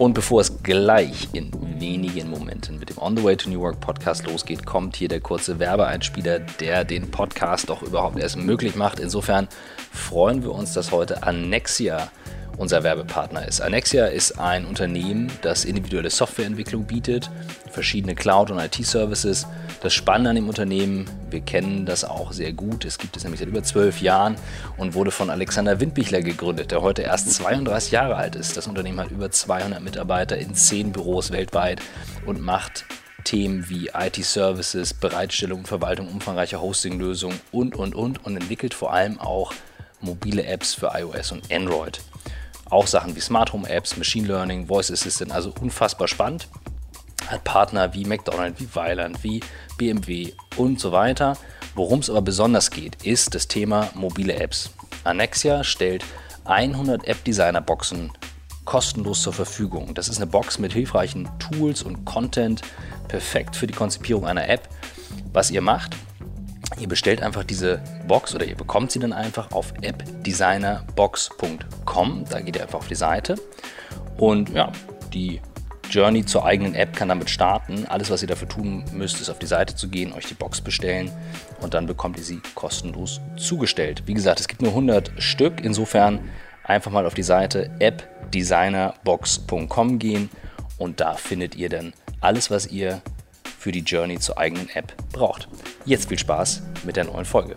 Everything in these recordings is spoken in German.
Und bevor es gleich in wenigen Momenten mit dem On the Way to New York Podcast losgeht, kommt hier der kurze Werbeeinspieler, der den Podcast doch überhaupt erst möglich macht. Insofern freuen wir uns, dass heute Annexia unser Werbepartner ist. Annexia ist ein Unternehmen, das individuelle Softwareentwicklung bietet, verschiedene Cloud- und IT-Services. Das Spannende an dem Unternehmen, wir kennen das auch sehr gut, es gibt es nämlich seit über zwölf Jahren und wurde von Alexander Windbichler gegründet, der heute erst 32 Jahre alt ist. Das Unternehmen hat über 200 Mitarbeiter in zehn Büros weltweit und macht Themen wie IT-Services, Bereitstellung und Verwaltung umfangreicher Hosting-Lösungen und, und, und und entwickelt vor allem auch mobile Apps für iOS und Android. Auch Sachen wie Smart Home Apps, Machine Learning, Voice Assistant, also unfassbar spannend. Hat Partner wie McDonald's, wie Weiland, wie BMW und so weiter. Worum es aber besonders geht, ist das Thema mobile Apps. Annexia stellt 100 App-Designer-Boxen kostenlos zur Verfügung. Das ist eine Box mit hilfreichen Tools und Content, perfekt für die Konzipierung einer App. Was ihr macht, Ihr bestellt einfach diese Box oder ihr bekommt sie dann einfach auf appdesignerbox.com. Da geht ihr einfach auf die Seite und ja, die Journey zur eigenen App kann damit starten. Alles, was ihr dafür tun müsst, ist auf die Seite zu gehen, euch die Box bestellen und dann bekommt ihr sie kostenlos zugestellt. Wie gesagt, es gibt nur 100 Stück, insofern einfach mal auf die Seite appdesignerbox.com gehen und da findet ihr dann alles, was ihr für die Journey zur eigenen App braucht. Jetzt viel Spaß mit der neuen Folge.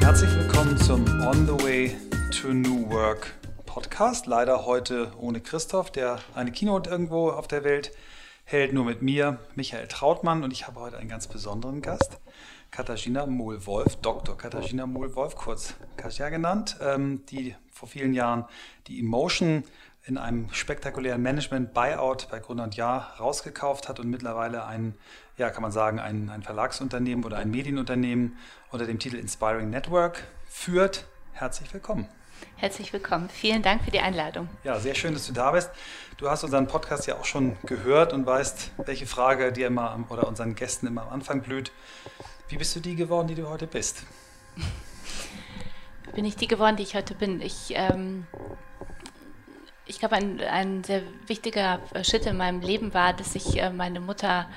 Herzlich willkommen zum On the Way to New Work Podcast. Leider heute ohne Christoph, der eine Keynote irgendwo auf der Welt hält, nur mit mir, Michael Trautmann und ich habe heute einen ganz besonderen Gast. Katharina Mohl-Wolf, Dr. Katharina Mohl-Wolf, kurz Katja genannt, ähm, die vor vielen Jahren die Emotion in einem spektakulären Management-Buyout bei Gründer und Jahr rausgekauft hat und mittlerweile ein, ja, kann man sagen, ein, ein Verlagsunternehmen oder ein Medienunternehmen unter dem Titel Inspiring Network führt. Herzlich willkommen. Herzlich willkommen. Vielen Dank für die Einladung. Ja, sehr schön, dass du da bist. Du hast unseren Podcast ja auch schon gehört und weißt, welche Frage dir immer oder unseren Gästen immer am Anfang blüht. Wie bist du die geworden, die du heute bist? Bin ich die geworden, die ich heute bin? Ich, ähm, ich glaube, ein, ein sehr wichtiger Schritt in meinem Leben war, dass sich äh, meine Mutter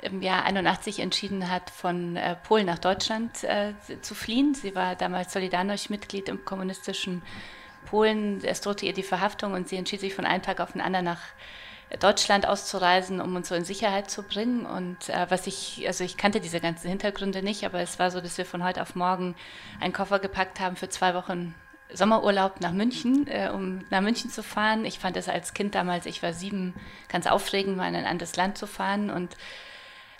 im Jahr 81 entschieden hat, von äh, Polen nach Deutschland äh, zu fliehen. Sie war damals Solidarność-Mitglied im kommunistischen Polen. Es drohte ihr die Verhaftung und sie entschied sich von einem Tag auf den anderen nach Deutschland auszureisen, um uns so in Sicherheit zu bringen. Und äh, was ich, also ich kannte diese ganzen Hintergründe nicht, aber es war so, dass wir von heute auf morgen einen Koffer gepackt haben für zwei Wochen Sommerurlaub nach München, äh, um nach München zu fahren. Ich fand es als Kind damals, ich war sieben, ganz aufregend, mal in ein anderes Land zu fahren und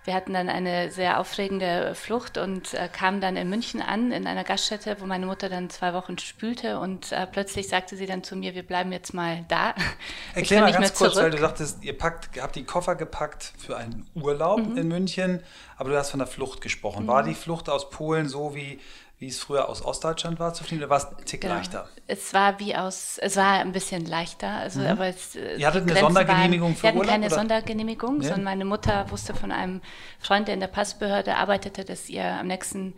wir hatten dann eine sehr aufregende Flucht und äh, kamen dann in München an, in einer Gaststätte, wo meine Mutter dann zwei Wochen spülte und äh, plötzlich sagte sie dann zu mir, wir bleiben jetzt mal da. Erklär mal ganz kurz, zurück. weil du sagtest, ihr packt, habt die Koffer gepackt für einen Urlaub mhm. in München, aber du hast von der Flucht gesprochen. Mhm. War die Flucht aus Polen so wie wie es früher aus Ostdeutschland war zu fliegen, oder war es ein Tick genau. leichter? Es war wie aus, es war ein bisschen leichter. Also, mhm. aber es, äh, Ihr hattet eine Sondergenehmigung waren, für Wir hatten Urlaub, keine oder? Sondergenehmigung, nee. sondern meine Mutter wusste von einem Freund, der in der Passbehörde arbeitete, dass ihr am nächsten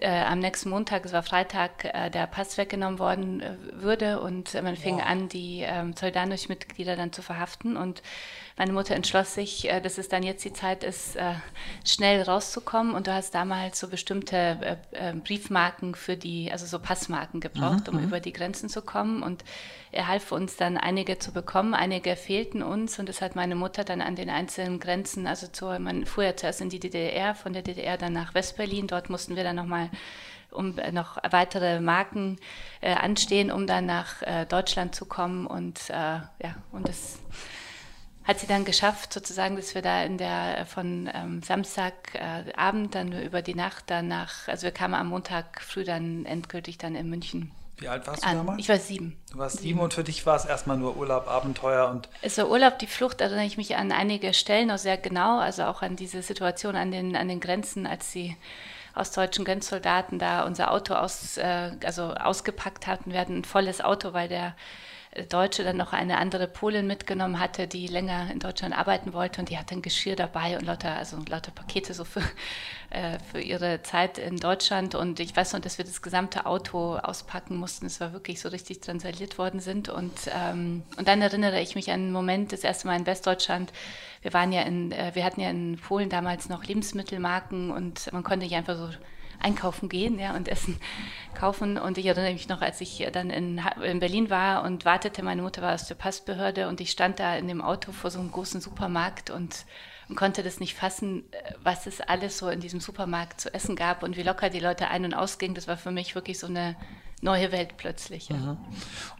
äh, am nächsten Montag, es war Freitag, äh, der Pass weggenommen worden äh, würde und man fing wow. an, die ähm, Solidarność-Mitglieder dann zu verhaften und meine Mutter entschloss sich, äh, dass es dann jetzt die Zeit ist, äh, schnell rauszukommen. Und du hast damals so bestimmte äh, Briefmarken für die, also so Passmarken gebraucht, mhm. um mhm. über die Grenzen zu kommen. Und er half uns dann einige zu bekommen, einige fehlten uns. Und das hat meine Mutter dann an den einzelnen Grenzen, also zu, man fuhr ja zuerst in die DDR, von der DDR dann nach Westberlin, dort mussten wir dann nochmal um noch weitere Marken äh, anstehen, um dann nach äh, Deutschland zu kommen. Und äh, ja und das hat sie dann geschafft, sozusagen, dass wir da in der äh, von ähm, Samstagabend dann über die Nacht danach, also wir kamen am Montag früh dann endgültig dann in München wie alt warst du an. damals? Ich war sieben. Du warst sieben und für dich war es erstmal nur Urlaub, Abenteuer und. Es war Urlaub, die Flucht, erinnere ich mich an einige Stellen noch sehr genau, also auch an diese Situation an den, an den Grenzen, als die ostdeutschen Grenzsoldaten da unser Auto aus, äh, also ausgepackt hatten. Wir hatten ein volles Auto, weil der Deutsche dann noch eine andere Polin mitgenommen hatte, die länger in Deutschland arbeiten wollte und die hatte ein Geschirr dabei und lauter, also lauter Pakete so für, äh, für ihre Zeit in Deutschland und ich weiß noch, dass wir das gesamte Auto auspacken mussten. Es war wirklich so richtig transaliert worden sind und, ähm, und dann erinnere ich mich an einen Moment, das erste Mal in Westdeutschland. Wir waren ja in, äh, wir hatten ja in Polen damals noch Lebensmittelmarken und man konnte nicht einfach so einkaufen gehen ja, und Essen kaufen. Und ich erinnere mich noch, als ich dann in, in Berlin war und wartete, meine Mutter war aus der Passbehörde und ich stand da in dem Auto vor so einem großen Supermarkt und, und konnte das nicht fassen, was es alles so in diesem Supermarkt zu essen gab und wie locker die Leute ein- und ausgingen. Das war für mich wirklich so eine neue Welt plötzlich. Ja. Mhm.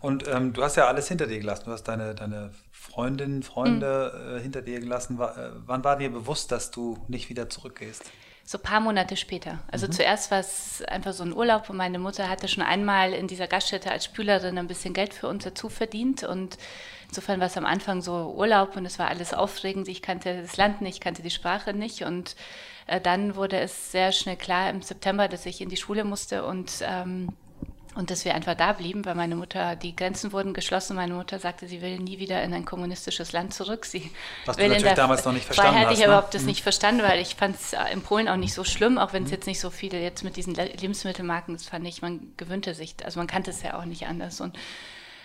Und ähm, du hast ja alles hinter dir gelassen. Du hast deine, deine Freundinnen, Freunde mhm. äh, hinter dir gelassen. War, äh, wann war dir bewusst, dass du nicht wieder zurückgehst? So ein paar Monate später. Also mhm. zuerst war es einfach so ein Urlaub und meine Mutter hatte schon einmal in dieser Gaststätte als Spülerin ein bisschen Geld für uns dazu verdient und insofern war es am Anfang so Urlaub und es war alles aufregend. Ich kannte das Land nicht, kannte die Sprache nicht und äh, dann wurde es sehr schnell klar im September, dass ich in die Schule musste und ähm, und dass wir einfach da blieben, weil meine Mutter, die Grenzen wurden geschlossen. Meine Mutter sagte, sie will nie wieder in ein kommunististisches Land zurück. Sie Was will du natürlich damals noch nicht verstanden Freiheit hast. Ich ne? überhaupt das mhm. nicht verstanden, weil ich fand es in Polen auch nicht so schlimm, auch wenn es mhm. jetzt nicht so viele jetzt mit diesen Lebensmittelmarken, das fand ich, man gewöhnte sich, also man kannte es ja auch nicht anders. Und,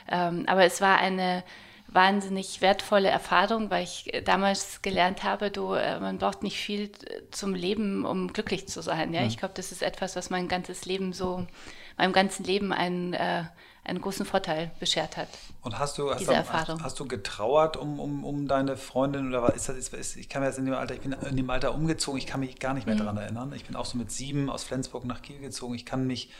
ähm, aber es war eine wahnsinnig wertvolle Erfahrung, weil ich damals gelernt habe, du, äh, man braucht nicht viel zum Leben, um glücklich zu sein. Ja? Mhm. Ich glaube, das ist etwas, was mein ganzes Leben so meinem ganzen Leben einen, äh, einen großen Vorteil beschert hat. Und hast du, hast, du, hast, du getrauert um, um, um deine Freundin oder was ist das? Ist, ist, ich kann mir jetzt in dem Alter, ich bin in dem Alter umgezogen, ich kann mich gar nicht mehr mhm. daran erinnern. Ich bin auch so mit sieben aus Flensburg nach Kiel gezogen. Ich kann mich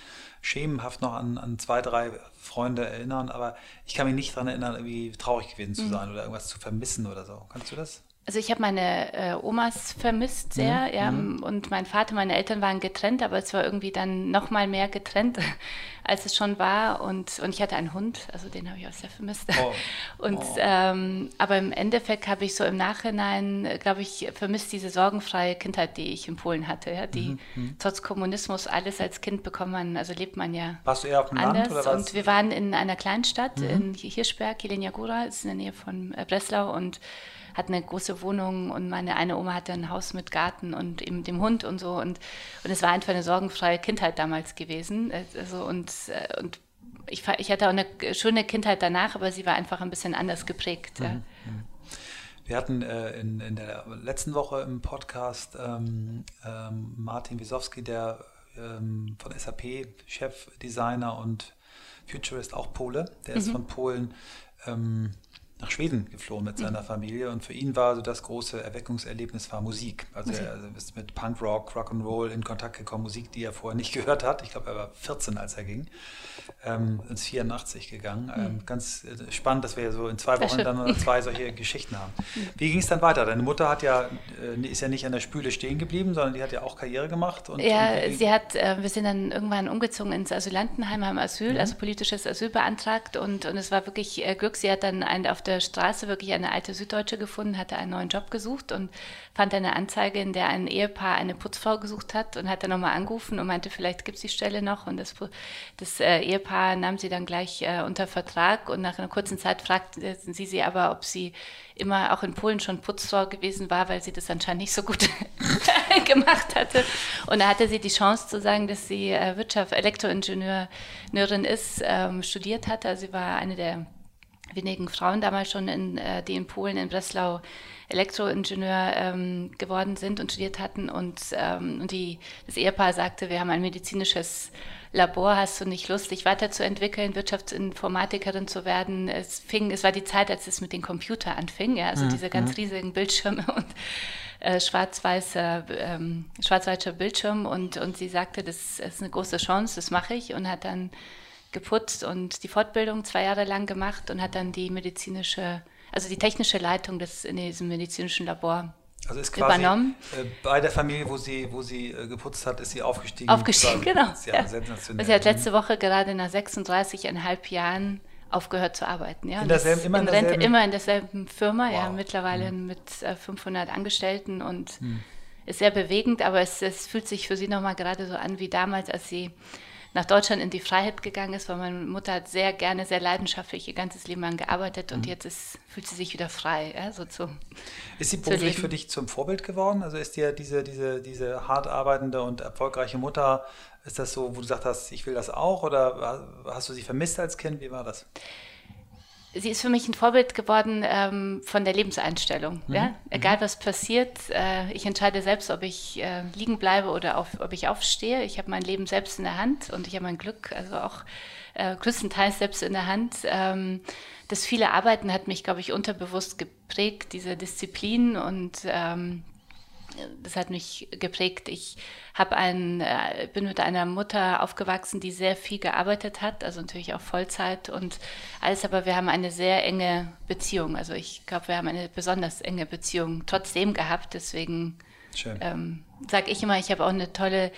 schemenhaft noch an, an zwei, drei Freunde erinnern, aber ich kann mich nicht daran erinnern, irgendwie traurig gewesen zu mhm. sein oder irgendwas zu vermissen oder so. Kannst du das? Also ich habe meine äh, Omas vermisst sehr, mhm. ja, mhm. und mein Vater, meine Eltern waren getrennt, aber es war irgendwie dann noch mal mehr getrennt, als es schon war. Und, und ich hatte einen Hund, also den habe ich auch sehr vermisst. Oh. Und oh. Ähm, aber im Endeffekt habe ich so im Nachhinein, glaube ich, vermisst diese sorgenfreie Kindheit, die ich in Polen hatte, ja, die mhm. mhm. trotz Kommunismus alles als Kind bekommen man, also lebt man ja Warst du eher auf dem anders. Land oder was? Und wir waren in einer Kleinstadt mhm. in Hirschberg, Jelenia Góra, ist in der Nähe von äh, Breslau und hat eine große Wohnung und meine eine Oma hatte ein Haus mit Garten und eben dem Hund und so. Und, und es war einfach eine sorgenfreie Kindheit damals gewesen. Also, und, äh, und ich, ich hatte auch eine schöne Kindheit danach, aber sie war einfach ein bisschen anders geprägt. Ja. Mhm, mhm. Wir hatten äh, in, in der letzten Woche im Podcast ähm, ähm, Martin Wisowski, der ähm, von SAP Chefdesigner und Futurist, auch Pole, der mhm. ist von Polen ähm, nach Schweden geflohen mit seiner. Familie und für ihn war so das große Erweckungserlebnis war Musik. Also Musik. er also ist mit Punkrock, Rock'n'Roll in Kontakt gekommen, Musik, die er vorher nicht gehört hat. Ich glaube, er war 14, als er ging. Ähm, ins 84 gegangen. Ähm, mhm. ganz äh, spannend, dass wir so in zwei Wochen dann zwei solche Geschichten haben. Mhm. Wie ging es dann weiter? Deine Mutter hat ja, äh, ist ja nicht an der Spüle stehen geblieben, sondern die hat ja auch Karriere gemacht. Und, ja, und sie hat, äh, wir sind dann irgendwann umgezogen ins Asylantenheim, haben Asyl, mhm. also politisches Asyl beantragt und, und es war wirklich äh, Glück. Sie hat dann ein, auf der Straße wirklich eine alte Süddeutsche gefunden, hatte einen neuen Job gesucht und fand eine Anzeige, in der ein Ehepaar eine Putzfrau gesucht hat und hat dann nochmal angerufen und meinte, vielleicht gibt es die Stelle noch. Und das, das äh, Ehepaar nahm sie dann gleich äh, unter Vertrag und nach einer kurzen Zeit fragten sie sie aber, ob sie immer auch in Polen schon Putzfrau gewesen war, weil sie das anscheinend nicht so gut gemacht hatte. Und da hatte sie die Chance zu sagen, dass sie äh, Wirtschaft, Elektroingenieurin ist, ähm, studiert hatte. Also sie war eine der wenigen Frauen damals schon, in, äh, die in Polen, in Breslau Elektroingenieur ähm, geworden sind und studiert hatten. Und, ähm, und die, das Ehepaar sagte, wir haben ein medizinisches Labor, hast du nicht Lust, dich weiterzuentwickeln, Wirtschaftsinformatikerin zu werden? Es fing, es war die Zeit, als es mit den Computern anfing, ja, also mhm. diese ganz mhm. riesigen Bildschirme und äh, schwarz-weißer ähm, schwarz Bildschirm und, und sie sagte, das ist eine große Chance, das mache ich und hat dann geputzt und die Fortbildung zwei Jahre lang gemacht und hat dann die medizinische, also die technische Leitung des, in diesem medizinischen Labor also ist quasi übernommen. Äh, bei der Familie, wo sie, wo sie äh, geputzt hat, ist sie aufgestiegen. Aufgestiegen, genau. Ja, ja. sensationell. Sie hat letzte Woche gerade nach 36,5 Jahren aufgehört zu arbeiten. Ja. In derselben, immer, in derselben? immer in derselben Firma, wow. ja, mittlerweile mhm. mit 500 Angestellten und mhm. ist sehr bewegend, aber es, es fühlt sich für sie nochmal gerade so an wie damals, als sie nach Deutschland in die Freiheit gegangen ist, weil meine Mutter hat sehr gerne, sehr leidenschaftlich ihr ganzes Leben lang gearbeitet und mhm. jetzt ist, fühlt sie sich wieder frei. Ja, so zu, ist sie beruflich für dich zum Vorbild geworden? Also ist dir diese, diese, diese hart arbeitende und erfolgreiche Mutter, ist das so, wo du gesagt hast, ich will das auch oder hast du sie vermisst als Kind? Wie war das? Sie ist für mich ein Vorbild geworden ähm, von der Lebenseinstellung. Mhm. Ja? Mhm. Egal was passiert, äh, ich entscheide selbst, ob ich äh, liegen bleibe oder auf, ob ich aufstehe. Ich habe mein Leben selbst in der Hand und ich habe mein Glück, also auch äh, größtenteils selbst in der Hand. Ähm, das viele Arbeiten hat mich, glaube ich, unterbewusst geprägt, diese Disziplin und ähm, das hat mich geprägt. Ich habe ein, äh, bin mit einer Mutter aufgewachsen, die sehr viel gearbeitet hat, also natürlich auch Vollzeit und alles, aber wir haben eine sehr enge Beziehung. Also ich glaube, wir haben eine besonders enge Beziehung trotzdem gehabt. Deswegen ähm, sage ich immer, ich habe auch eine tolle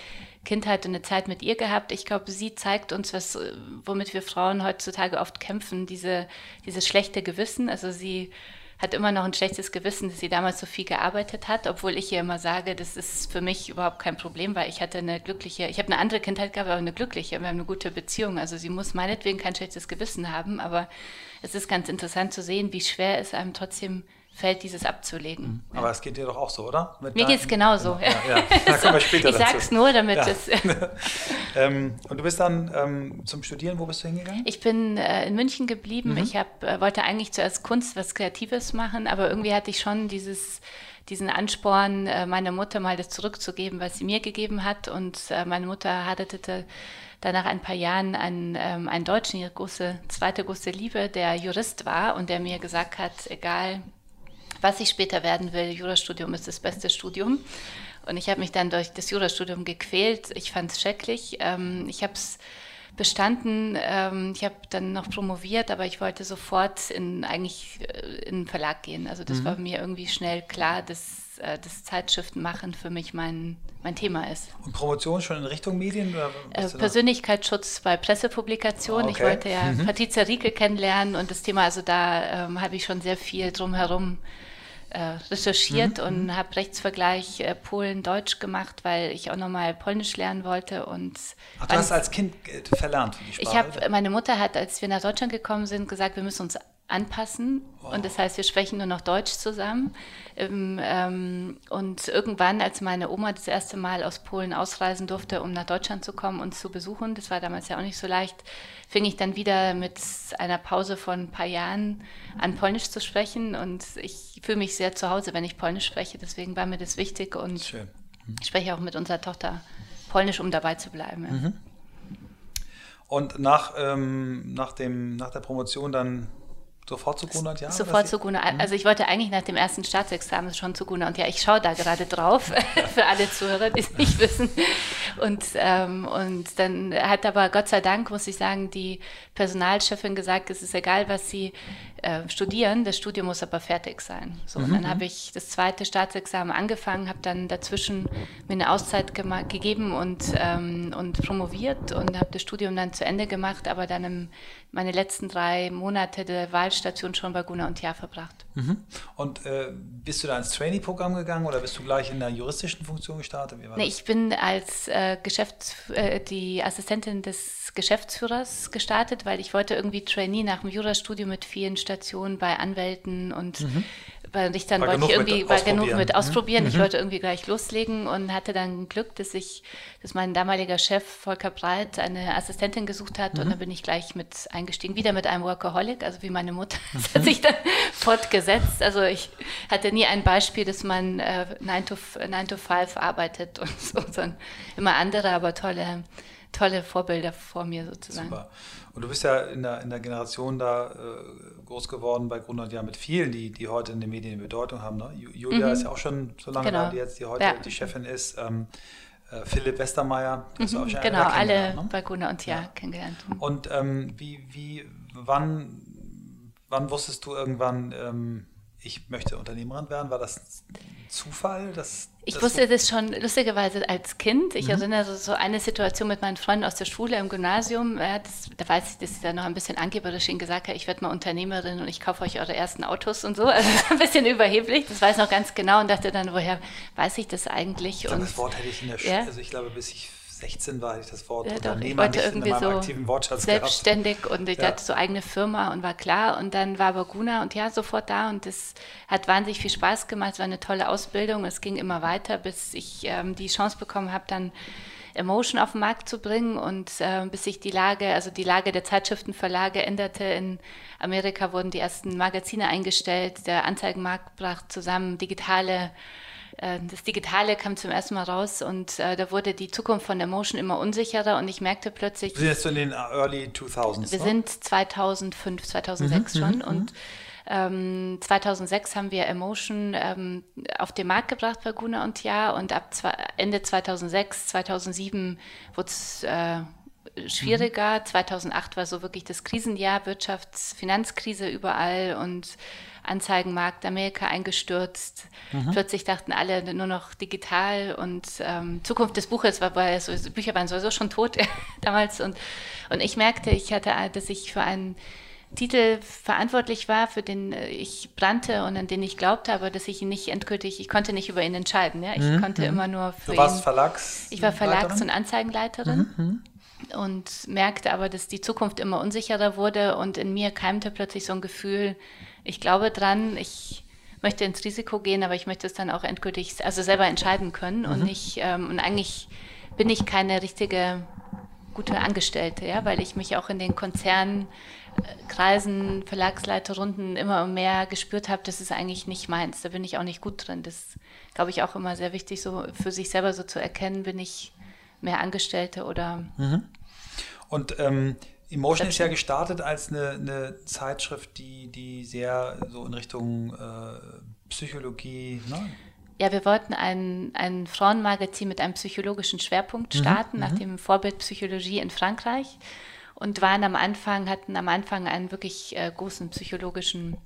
Kindheit und eine Zeit mit ihr gehabt. Ich glaube, sie zeigt uns, was, womit wir Frauen heutzutage oft kämpfen, diese, dieses schlechte Gewissen. Also sie hat immer noch ein schlechtes Gewissen, dass sie damals so viel gearbeitet hat, obwohl ich ihr immer sage, das ist für mich überhaupt kein Problem, weil ich hatte eine glückliche, ich habe eine andere Kindheit gehabt, aber eine glückliche, wir haben eine gute Beziehung. Also sie muss meinetwegen kein schlechtes Gewissen haben, aber es ist ganz interessant zu sehen, wie schwer es einem trotzdem fällt, dieses abzulegen. Mhm. Aber es geht dir doch auch so, oder? Mit Mir geht es genauso. Genau. Ja, ja. Da kommen wir später ich sage es nur, damit ja. es... ähm, und du bist dann ähm, zum Studieren, wo bist du hingegangen? Ich bin äh, in München geblieben. Mhm. Ich hab, äh, wollte eigentlich zuerst Kunst, was Kreatives machen, aber irgendwie hatte ich schon dieses diesen Ansporn, äh, meiner Mutter mal das zurückzugeben, was sie mir gegeben hat. Und äh, meine Mutter heiratete dann nach ein paar Jahren einen, ähm, einen Deutschen, ihre große, zweite große Liebe, der Jurist war und der mir gesagt hat, egal was ich später werden will. Jurastudium ist das beste Studium. Und ich habe mich dann durch das Jurastudium gequält. Ich fand es schrecklich. Ähm, ich habe es bestanden. Ähm, ich habe dann noch promoviert, aber ich wollte sofort in eigentlich äh, in den Verlag gehen. Also das mhm. war mir irgendwie schnell klar, dass äh, das Zeitschriften machen für mich mein, mein Thema ist. Und Promotion schon in Richtung Medien? Äh, Persönlichkeitsschutz bei Pressepublikationen. Ah, okay. Ich wollte ja mhm. Patricia Rieke kennenlernen und das Thema, also da ähm, habe ich schon sehr viel drumherum äh, recherchiert mhm. und mhm. habe Rechtsvergleich äh, Polen-Deutsch gemacht, weil ich auch nochmal Polnisch lernen wollte. Und Ach, du hast als Kind äh, verlernt die Sprache? Ich habe, meine Mutter hat, als wir nach Deutschland gekommen sind, gesagt, wir müssen uns anpassen. Oh. Und das heißt, wir sprechen nur noch Deutsch zusammen. Ähm, und irgendwann, als meine Oma das erste Mal aus Polen ausreisen durfte, um nach Deutschland zu kommen und zu besuchen, das war damals ja auch nicht so leicht, fing ich dann wieder mit einer Pause von ein paar Jahren an, Polnisch zu sprechen. Und ich fühle mich sehr zu Hause, wenn ich Polnisch spreche. Deswegen war mir das wichtig. Und Schön. Mhm. ich spreche auch mit unserer Tochter Polnisch, um dabei zu bleiben. Ja. Mhm. Und nach, ähm, nach, dem, nach der Promotion dann Sofort zu Guna und Ja? Sofort zu Guna. Mhm. Also ich wollte eigentlich nach dem ersten Staatsexamen schon zu Guna und Ja. Ich schaue da gerade drauf, für alle Zuhörer, die es nicht wissen. Und, ähm, und dann hat aber Gott sei Dank, muss ich sagen, die Personalchefin gesagt, es ist egal, was Sie äh, studieren, das Studium muss aber fertig sein. So, mhm. Dann habe ich das zweite Staatsexamen angefangen, habe dann dazwischen mir eine Auszeit gegeben und, ähm, und promoviert und habe das Studium dann zu Ende gemacht, aber dann im, meine letzten drei Monate der Wahlstation schon bei Guna und Jahr verbracht. Mhm. Und äh, bist du da ins Trainee-Programm gegangen oder bist du gleich in der juristischen Funktion gestartet? nee, ich bin als äh, Geschäfts-, äh, die Assistentin des Geschäftsführers gestartet, weil ich wollte irgendwie Trainee nach dem Jurastudium mit vielen Stationen bei Anwälten und mhm. weil ich dann war wollte ich irgendwie war genug mit ausprobieren. Mhm. Ich wollte irgendwie gleich loslegen und hatte dann Glück, dass ich, dass mein damaliger Chef Volker Breit eine Assistentin gesucht hat mhm. und dann bin ich gleich mit eingestiegen, wieder mit einem Workaholic, also wie meine Mutter. Das hat mhm. sich dann fortgesetzt. Also ich hatte nie ein Beispiel, dass man äh, 9 to, 9 to 5 arbeitet und so, sondern immer andere, aber tolle tolle Vorbilder vor mir sozusagen. Super. Und du bist ja in der, in der Generation da äh, groß geworden bei Grund ja mit vielen, die, die heute in den Medien eine Bedeutung haben. Ne? Julia mhm. ist ja auch schon so lange genau. da, die jetzt die heute ja. die Chefin ist. Ähm, äh, Philipp Westermeier, das mhm, auch Genau, alle ne? bei Gunnar und ja, ja. kennengelernt. Und ähm, wie, wie, wann, wann wusstest du irgendwann, ähm, ich möchte Unternehmerin werden? War das Zufall? Dass, ich das wusste so das schon lustigerweise als Kind. Ich mhm. erinnere so eine Situation mit meinen Freunden aus der Schule im Gymnasium. Das, da weiß ich, dass ich da noch ein bisschen angeberisch ihnen gesagt habe, ich werde mal Unternehmerin und ich kaufe euch eure ersten Autos und so. Also ein bisschen überheblich. Das weiß ich noch ganz genau und dachte dann, woher weiß ich das eigentlich? Ich glaube, das Wort hätte ich in der Schule, ja? also ich glaube, bis ich 16 war, ich das Wort ja, Unternehmer doch, ich wollte irgendwie so aktiven Wortschatz selbstständig gehabt. und ich ja. hatte so eigene Firma und war klar. Und dann war Baguna und ja, sofort da. Und das hat wahnsinnig viel Spaß gemacht, es war eine tolle Ausbildung, es ging immer weiter, bis ich ähm, die Chance bekommen habe, dann Emotion auf den Markt zu bringen. Und äh, bis sich die Lage, also die Lage der Zeitschriftenverlage änderte. In Amerika wurden die ersten Magazine eingestellt, der Anzeigenmarkt brach zusammen, digitale das Digitale kam zum ersten Mal raus und äh, da wurde die Zukunft von Emotion immer unsicherer und ich merkte plötzlich. Wir sind jetzt in den Early 2000s. Wir ne? sind 2005, 2006 mhm, schon mhm, und ähm, 2006 haben wir Emotion ähm, auf den Markt gebracht bei Guna und Ja und ab zwei, Ende 2006, 2007 wurde es äh, schwieriger. Mhm. 2008 war so wirklich das Krisenjahr, Wirtschafts-, Finanzkrise überall und Anzeigenmarkt Amerika eingestürzt. Mhm. Plötzlich dachten alle nur noch digital und ähm, Zukunft des Buches war, weil so, Bücher waren sowieso schon tot damals und, und ich merkte, ich hatte, dass ich für einen Titel verantwortlich war, für den äh, ich brannte und an den ich glaubte, aber dass ich ihn nicht endgültig, ich konnte nicht über ihn entscheiden. Ja? Ich mhm. konnte mhm. immer nur für du warst ihn. Verlags ich war Verlags- und Anzeigenleiterin. Mhm, mhm. Und merkte aber, dass die Zukunft immer unsicherer wurde und in mir keimte plötzlich so ein Gefühl, ich glaube dran, ich möchte ins Risiko gehen, aber ich möchte es dann auch endgültig, also selber entscheiden können und nicht, ähm, und eigentlich bin ich keine richtige gute Angestellte, ja, weil ich mich auch in den Konzernen Kreisen, Verlagsleiterrunden immer mehr gespürt habe, das ist eigentlich nicht meins. Da bin ich auch nicht gut drin. Das glaube ich auch immer sehr wichtig, so für sich selber so zu erkennen, bin ich mehr Angestellte oder. Mhm. Und ähm, Emotion ist ja gestartet als eine, eine, Zeitschrift, die, die sehr so in Richtung äh, Psychologie. Ne? Ja, wir wollten ein, ein Frauenmagazin mit einem psychologischen Schwerpunkt mhm, starten, mhm, nach dem Vorbild Psychologie in Frankreich und waren am Anfang, hatten am Anfang einen wirklich äh, großen psychologischen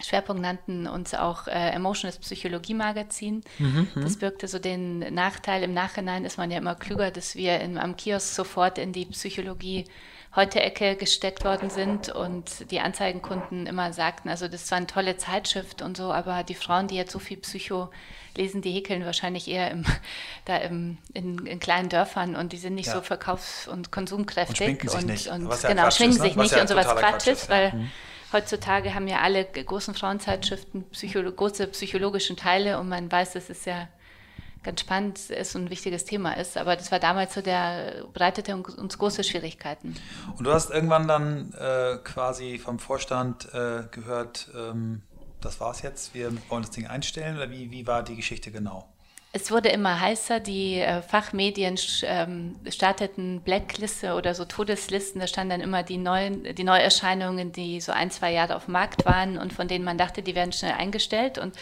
Schwerpunkt, nannten uns auch äh, Emotionals Psychologie Magazin. Mhm, mhm, das birgte so den Nachteil, im Nachhinein ist man ja immer klüger, dass wir in, am Kiosk sofort in die Psychologie heute Ecke gesteckt worden sind und die Anzeigenkunden immer sagten, also das war eine tolle Zeitschrift und so, aber die Frauen, die jetzt so viel Psycho lesen, die häkeln wahrscheinlich eher im, da im, in, in, kleinen Dörfern und die sind nicht ja. so verkaufs- und konsumkräftig. Und, sich nicht. und ja genau, schminken ist, ne? sich nicht ja und sowas Quatsch ist, weil mhm. heutzutage haben ja alle großen Frauenzeitschriften psycholo große psychologischen Teile und man weiß, das ist ja ganz spannend ist und ein wichtiges Thema ist. Aber das war damals so, der bereitete uns große Schwierigkeiten. Und du hast irgendwann dann äh, quasi vom Vorstand äh, gehört, ähm, das war's jetzt, wir wollen das Ding einstellen oder wie, wie war die Geschichte genau? Es wurde immer heißer, die äh, Fachmedien ähm, starteten Blackliste oder so Todeslisten, da standen dann immer die neuen, die Neuerscheinungen, die so ein, zwei Jahre auf dem Markt waren und von denen man dachte, die werden schnell eingestellt und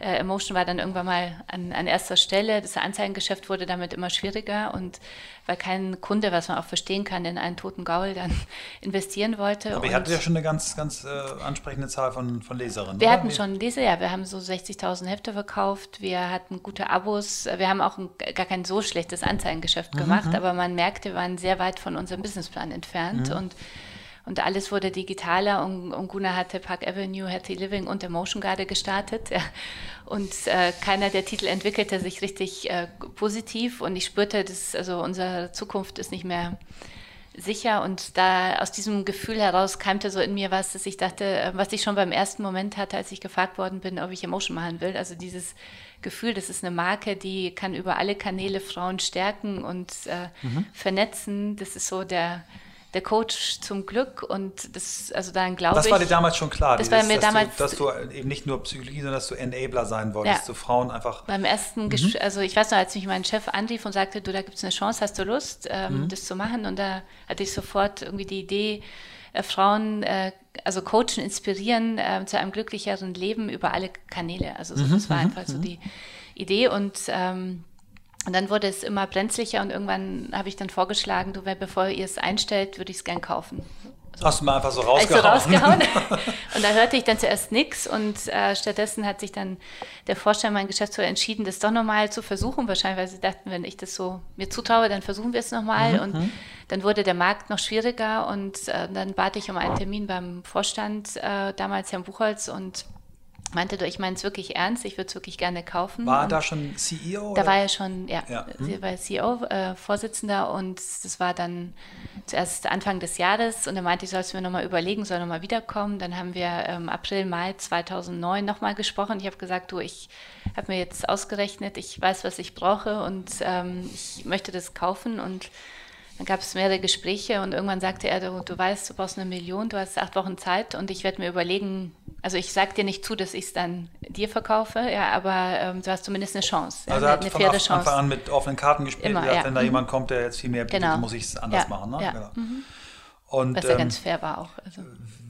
äh, Emotion war dann irgendwann mal an, an erster Stelle. Das Anzeigengeschäft wurde damit immer schwieriger und weil kein Kunde, was man auch verstehen kann, in einen toten Gaul dann investieren wollte. Aber ihr hattet ja schon eine ganz, ganz äh, ansprechende Zahl von, von Leserinnen. Wir oder? hatten schon Leser, ja. Wir haben so 60.000 Hefte verkauft. Wir hatten gute Abos. Wir haben auch ein, gar kein so schlechtes Anzeigengeschäft gemacht, mhm. aber man merkte, wir waren sehr weit von unserem Businessplan entfernt mhm. und und alles wurde digitaler und, und Guna hatte Park Avenue, Healthy Living und Emotion Garde gestartet. Ja. Und äh, keiner der Titel entwickelte sich richtig äh, positiv und ich spürte, dass also unsere Zukunft ist nicht mehr sicher und da aus diesem Gefühl heraus keimte so in mir was, dass ich dachte, äh, was ich schon beim ersten Moment hatte, als ich gefragt worden bin, ob ich Emotion machen will. Also dieses Gefühl, das ist eine Marke, die kann über alle Kanäle Frauen stärken und äh, mhm. vernetzen. Das ist so der der Coach zum Glück und das, also dann glaube ich. Das war dir damals schon klar, das dieses, war mir dass, damals, du, dass du eben nicht nur Psychologie, sondern dass du Enabler sein wolltest, ja. so Frauen einfach. Beim ersten mhm. Also ich weiß noch, als mich mein Chef anrief und sagte, du, da gibt es eine Chance, hast du Lust, ähm, mhm. das zu machen? Und da hatte ich sofort irgendwie die Idee, äh, Frauen, äh, also coachen, inspirieren äh, zu einem glücklicheren Leben über alle Kanäle. Also so, mhm. das war mhm, einfach so mhm. die Idee und ähm, und dann wurde es immer brenzlicher und irgendwann habe ich dann vorgeschlagen, du, bevor ihr es einstellt, würde ich es gern kaufen. So. Hast du mal einfach so rausgehauen? Also rausgehauen. und da hörte ich dann zuerst nichts und äh, stattdessen hat sich dann der Vorstand, mein Geschäftsführer, entschieden, das doch nochmal zu versuchen. Wahrscheinlich, weil sie dachten, wenn ich das so mir zutraue, dann versuchen wir es nochmal. Mhm. Und mhm. dann wurde der Markt noch schwieriger und äh, dann bat ich um einen Termin beim Vorstand, äh, damals Herrn Buchholz und meinte du, ich meine es wirklich ernst, ich würde es wirklich gerne kaufen. War er da schon CEO? Da oder? war er schon, ja, ja. Hm. war CEO, äh, Vorsitzender und das war dann zuerst Anfang des Jahres und er meinte, ich soll es mir nochmal überlegen, soll nochmal wiederkommen. Dann haben wir ähm, April, Mai 2009 nochmal gesprochen. Ich habe gesagt, du, ich habe mir jetzt ausgerechnet, ich weiß, was ich brauche und ähm, ich möchte das kaufen und dann gab es mehrere Gespräche und irgendwann sagte er, du, du weißt, du brauchst eine Million, du hast acht Wochen Zeit und ich werde mir überlegen, also ich sage dir nicht zu, dass ich es dann dir verkaufe, ja, aber ähm, du hast zumindest eine Chance. Also er hat eine von faire Chance. Anfang an mit offenen Karten gespielt, Immer, gesagt, ja. wenn da mhm. jemand kommt, der jetzt viel mehr bietet, genau. muss ich es anders ja. machen. Ne? Ja. Genau. Mhm. Und, Was ja ähm, ganz fair war auch. Also.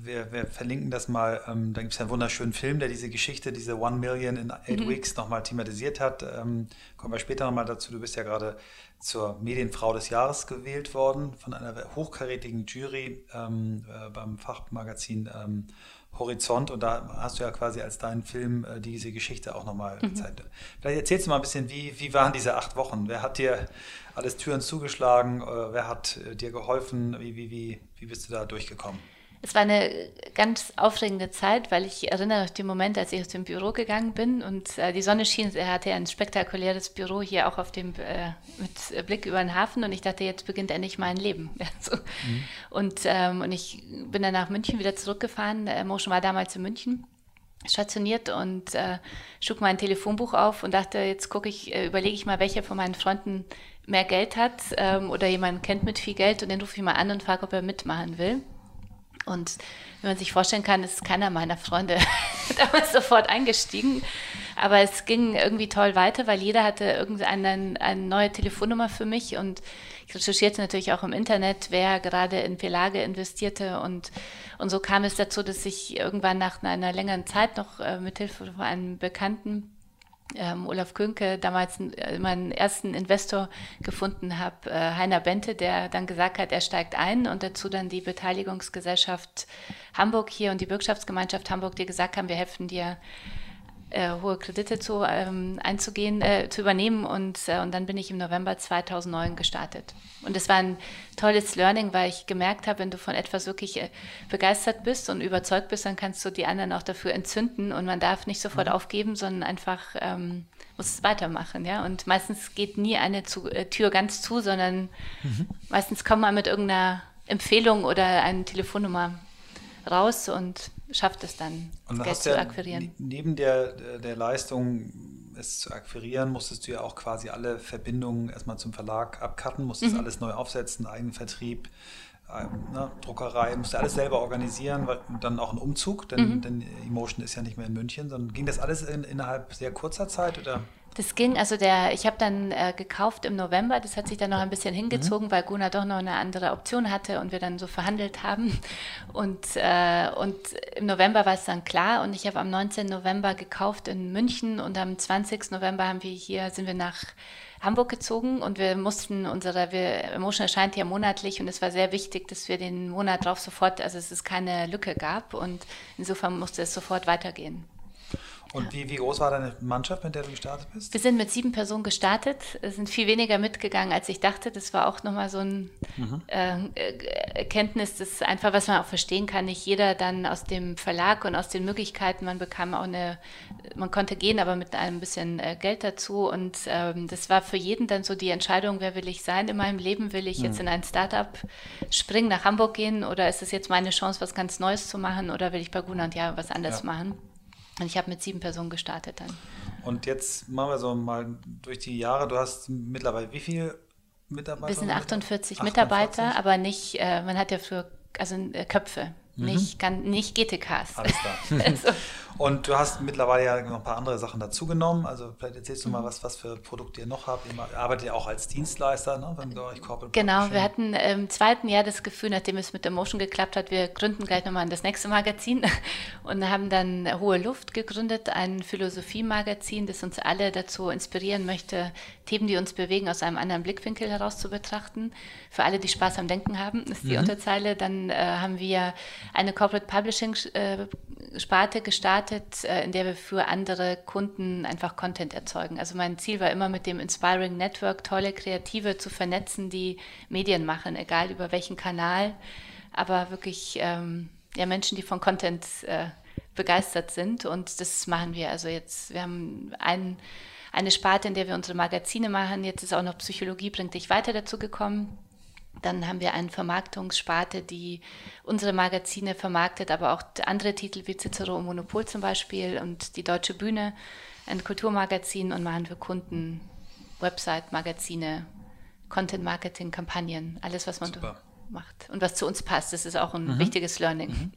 Wir, wir, verlinken das mal. Ähm, da gibt es einen wunderschönen Film, der diese Geschichte, diese One Million in Eight mhm. Weeks nochmal thematisiert hat. Ähm, kommen wir später nochmal dazu. Du bist ja gerade zur Medienfrau des Jahres gewählt worden von einer hochkarätigen Jury ähm, äh, beim Fachmagazin ähm, Horizont und da hast du ja quasi als deinen Film äh, diese Geschichte auch nochmal mhm. gezeigt. Vielleicht erzählst du mal ein bisschen, wie, wie waren diese acht Wochen? Wer hat dir alles Türen zugeschlagen? Äh, wer hat äh, dir geholfen? Wie, wie, wie, wie bist du da durchgekommen? Es war eine ganz aufregende Zeit, weil ich erinnere mich den Moment, als ich aus dem Büro gegangen bin und äh, die Sonne schien. Er hatte ein spektakuläres Büro hier auch auf dem äh, mit Blick über den Hafen und ich dachte, jetzt beginnt endlich mein Leben. Ja, so. mhm. und, ähm, und ich bin dann nach München wieder zurückgefahren. Äh, Motion war damals in München stationiert und äh, schlug mein Telefonbuch auf und dachte, jetzt gucke ich, äh, überlege ich mal, welcher von meinen Freunden mehr Geld hat ähm, oder jemanden kennt mit viel Geld und den rufe ich mal an und frage, ob er mitmachen will. Und wenn man sich vorstellen kann, ist keiner meiner Freunde damals sofort eingestiegen. Aber es ging irgendwie toll weiter, weil jeder hatte irgendeine eine neue Telefonnummer für mich und ich recherchierte natürlich auch im Internet, wer gerade in Verlage investierte und, und so kam es dazu, dass ich irgendwann nach einer längeren Zeit noch äh, mit Hilfe von einem Bekannten ähm, Olaf Könke damals äh, meinen ersten Investor gefunden habe, äh, Heiner Bente, der dann gesagt hat, er steigt ein und dazu dann die Beteiligungsgesellschaft Hamburg hier und die Bürgschaftsgemeinschaft Hamburg, die gesagt haben, wir helfen dir äh, hohe Kredite zu, ähm, einzugehen, äh, zu übernehmen. Und, äh, und dann bin ich im November 2009 gestartet. Und es war ein tolles Learning, weil ich gemerkt habe, wenn du von etwas wirklich äh, begeistert bist und überzeugt bist, dann kannst du die anderen auch dafür entzünden. Und man darf nicht sofort mhm. aufgeben, sondern einfach ähm, muss weitermachen. Ja? Und meistens geht nie eine zu, äh, Tür ganz zu, sondern mhm. meistens kommt man mit irgendeiner Empfehlung oder einer Telefonnummer raus und schafft es dann, das Geld zu akquirieren. Neben der, der Leistung, es zu akquirieren, musstest du ja auch quasi alle Verbindungen erstmal zum Verlag abcutten, musstest mhm. alles neu aufsetzen, eigenen Vertrieb, ähm, ne, Druckerei, musste alles selber organisieren, weil, dann auch ein Umzug, denn, mhm. denn Emotion ist ja nicht mehr in München, sondern ging das alles in, innerhalb sehr kurzer Zeit oder? Das ging, also der, ich habe dann äh, gekauft im November, das hat sich dann noch ein bisschen hingezogen, mhm. weil Gunnar doch noch eine andere Option hatte und wir dann so verhandelt haben. Und, äh, und im November war es dann klar und ich habe am 19. November gekauft in München und am 20. November haben wir hier, sind wir nach Hamburg gezogen und wir mussten unsere, wir, Emotion erscheint ja monatlich und es war sehr wichtig, dass wir den Monat drauf sofort, also dass es keine Lücke gab und insofern musste es sofort weitergehen. Und wie, wie groß war deine Mannschaft, mit der du gestartet bist? Wir sind mit sieben Personen gestartet. Es sind viel weniger mitgegangen, als ich dachte. Das war auch nochmal so ein mhm. äh, Erkenntnis, das einfach, was man auch verstehen kann. Nicht jeder dann aus dem Verlag und aus den Möglichkeiten, man bekam auch eine, man konnte gehen, aber mit einem bisschen äh, Geld dazu. Und ähm, das war für jeden dann so die Entscheidung, wer will ich sein in meinem Leben? Will ich mhm. jetzt in ein Startup springen, nach Hamburg gehen oder ist es jetzt meine Chance, was ganz Neues zu machen oder will ich bei Gunnar und ja was anderes ja. machen? Und ich habe mit sieben Personen gestartet dann. Und jetzt machen wir so mal durch die Jahre. Du hast mittlerweile wie viele Mitarbeiter? Wir sind 48, 48. Mitarbeiter, aber nicht, äh, man hat ja für, also äh, Köpfe. Mhm. Nicht, kann, nicht GTKs. Alles klar. also. Und du hast mittlerweile ja noch ein paar andere Sachen dazugenommen. Also vielleicht erzählst du mal, mhm. was, was für Produkte ihr noch habt. Ihr arbeitet ja auch als Dienstleister, ne, wenn du euch Corporate Genau, wir hatten im zweiten Jahr das Gefühl, nachdem es mit der Motion geklappt hat, wir gründen gleich nochmal das nächste Magazin und haben dann Hohe Luft gegründet, ein Philosophie-Magazin, das uns alle dazu inspirieren möchte, Themen, die uns bewegen, aus einem anderen Blickwinkel heraus zu betrachten. Für alle, die Spaß am Denken haben, ist die mhm. Unterzeile. Dann äh, haben wir eine Corporate Publishing äh, Sparte gestartet, äh, in der wir für andere Kunden einfach Content erzeugen. Also mein Ziel war immer mit dem Inspiring Network tolle Kreative zu vernetzen, die Medien machen, egal über welchen Kanal, aber wirklich ähm, ja, Menschen, die von Content äh, begeistert sind. Und das machen wir. Also jetzt, wir haben ein, eine Sparte, in der wir unsere Magazine machen. Jetzt ist auch noch Psychologie bringt dich weiter dazu gekommen. Dann haben wir eine Vermarktungssparte, die unsere Magazine vermarktet, aber auch andere Titel wie Cicero und Monopol zum Beispiel und die Deutsche Bühne, ein Kulturmagazin und machen für Kunden Website, Magazine, Content Marketing, Kampagnen, alles, was man macht und was zu uns passt. Das ist auch ein mhm. wichtiges Learning. Mhm.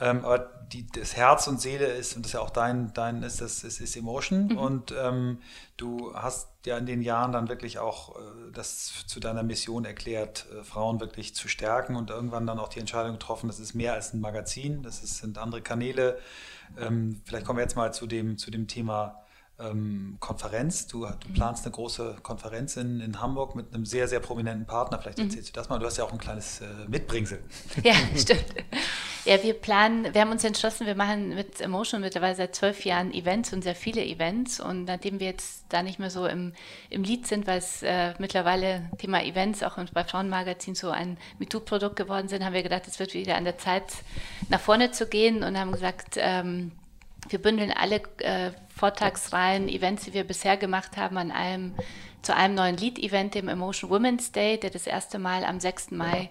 Ähm, aber die, das Herz und Seele ist, und das ist ja auch dein, dein ist das ist, ist Emotion. Mhm. Und ähm, du hast ja in den Jahren dann wirklich auch äh, das zu deiner Mission erklärt, äh, Frauen wirklich zu stärken und irgendwann dann auch die Entscheidung getroffen, das ist mehr als ein Magazin, das ist, sind andere Kanäle. Ähm, vielleicht kommen wir jetzt mal zu dem, zu dem Thema ähm, Konferenz. Du, du, planst eine große Konferenz in, in, Hamburg mit einem sehr, sehr prominenten Partner. Vielleicht mhm. erzählst mhm. du das mal. Du hast ja auch ein kleines äh, Mitbringsel. Ja, stimmt. Ja, wir planen, wir haben uns entschlossen, wir machen mit Emotion mittlerweile seit zwölf Jahren Events und sehr viele Events. Und nachdem wir jetzt da nicht mehr so im, im Lied sind, weil es äh, mittlerweile Thema Events auch bei Frauenmagazin so ein MeToo-Produkt geworden sind, haben wir gedacht, es wird wieder an der Zeit, nach vorne zu gehen und haben gesagt, ähm, wir bündeln alle äh, Vortragsreihen, Events, die wir bisher gemacht haben, an einem, zu einem neuen Lead-Event, dem Emotion Women's Day, der das erste Mal am 6. Mai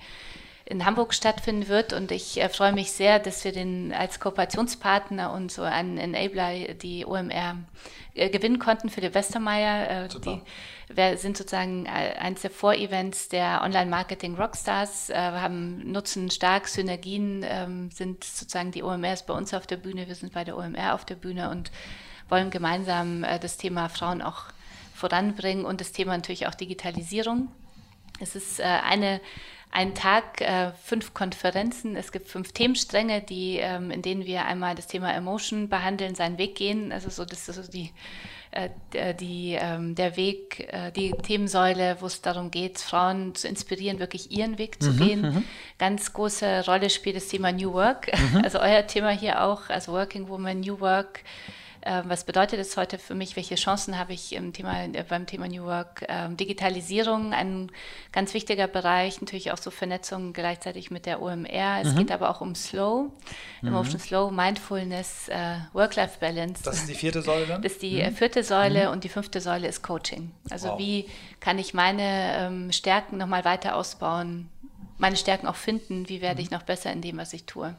in Hamburg stattfinden wird. Und ich äh, freue mich sehr, dass wir den als Kooperationspartner und so einen Enabler, die OMR, äh, gewinnen konnten für die Westermeier. Äh, die wir sind sozusagen äh, eines der Vorevents der Online-Marketing-Rockstars, äh, haben, nutzen stark Synergien, ähm, sind sozusagen die OMRs bei uns auf der Bühne, wir sind bei der OMR auf der Bühne und wollen gemeinsam äh, das Thema Frauen auch voranbringen und das Thema natürlich auch Digitalisierung. Es ist äh, eine ein Tag, äh, fünf Konferenzen. Es gibt fünf Themenstränge, die, ähm, in denen wir einmal das Thema Emotion behandeln, seinen Weg gehen. Also so, das ist so die, die, ähm, der Weg, die Themensäule, wo es darum geht, Frauen zu inspirieren, wirklich ihren Weg zu mhm, gehen. Mhm. Ganz große Rolle spielt das Thema New Work. Mhm. Also euer Thema hier auch, also Working Woman, New Work. Ähm, was bedeutet es heute für mich? Welche Chancen habe ich im Thema, äh, beim Thema New Work? Ähm, Digitalisierung, ein ganz wichtiger Bereich, natürlich auch so Vernetzung gleichzeitig mit der OMR. Es mhm. geht aber auch um Slow, mhm. Emotion Slow, Mindfulness, äh, Work-Life-Balance. Das ist die vierte Säule dann? Das ist die äh, mhm. vierte Säule mhm. und die fünfte Säule ist Coaching. Also wow. wie kann ich meine ähm, Stärken nochmal weiter ausbauen, meine Stärken auch finden, wie werde ich mhm. noch besser in dem, was ich tue.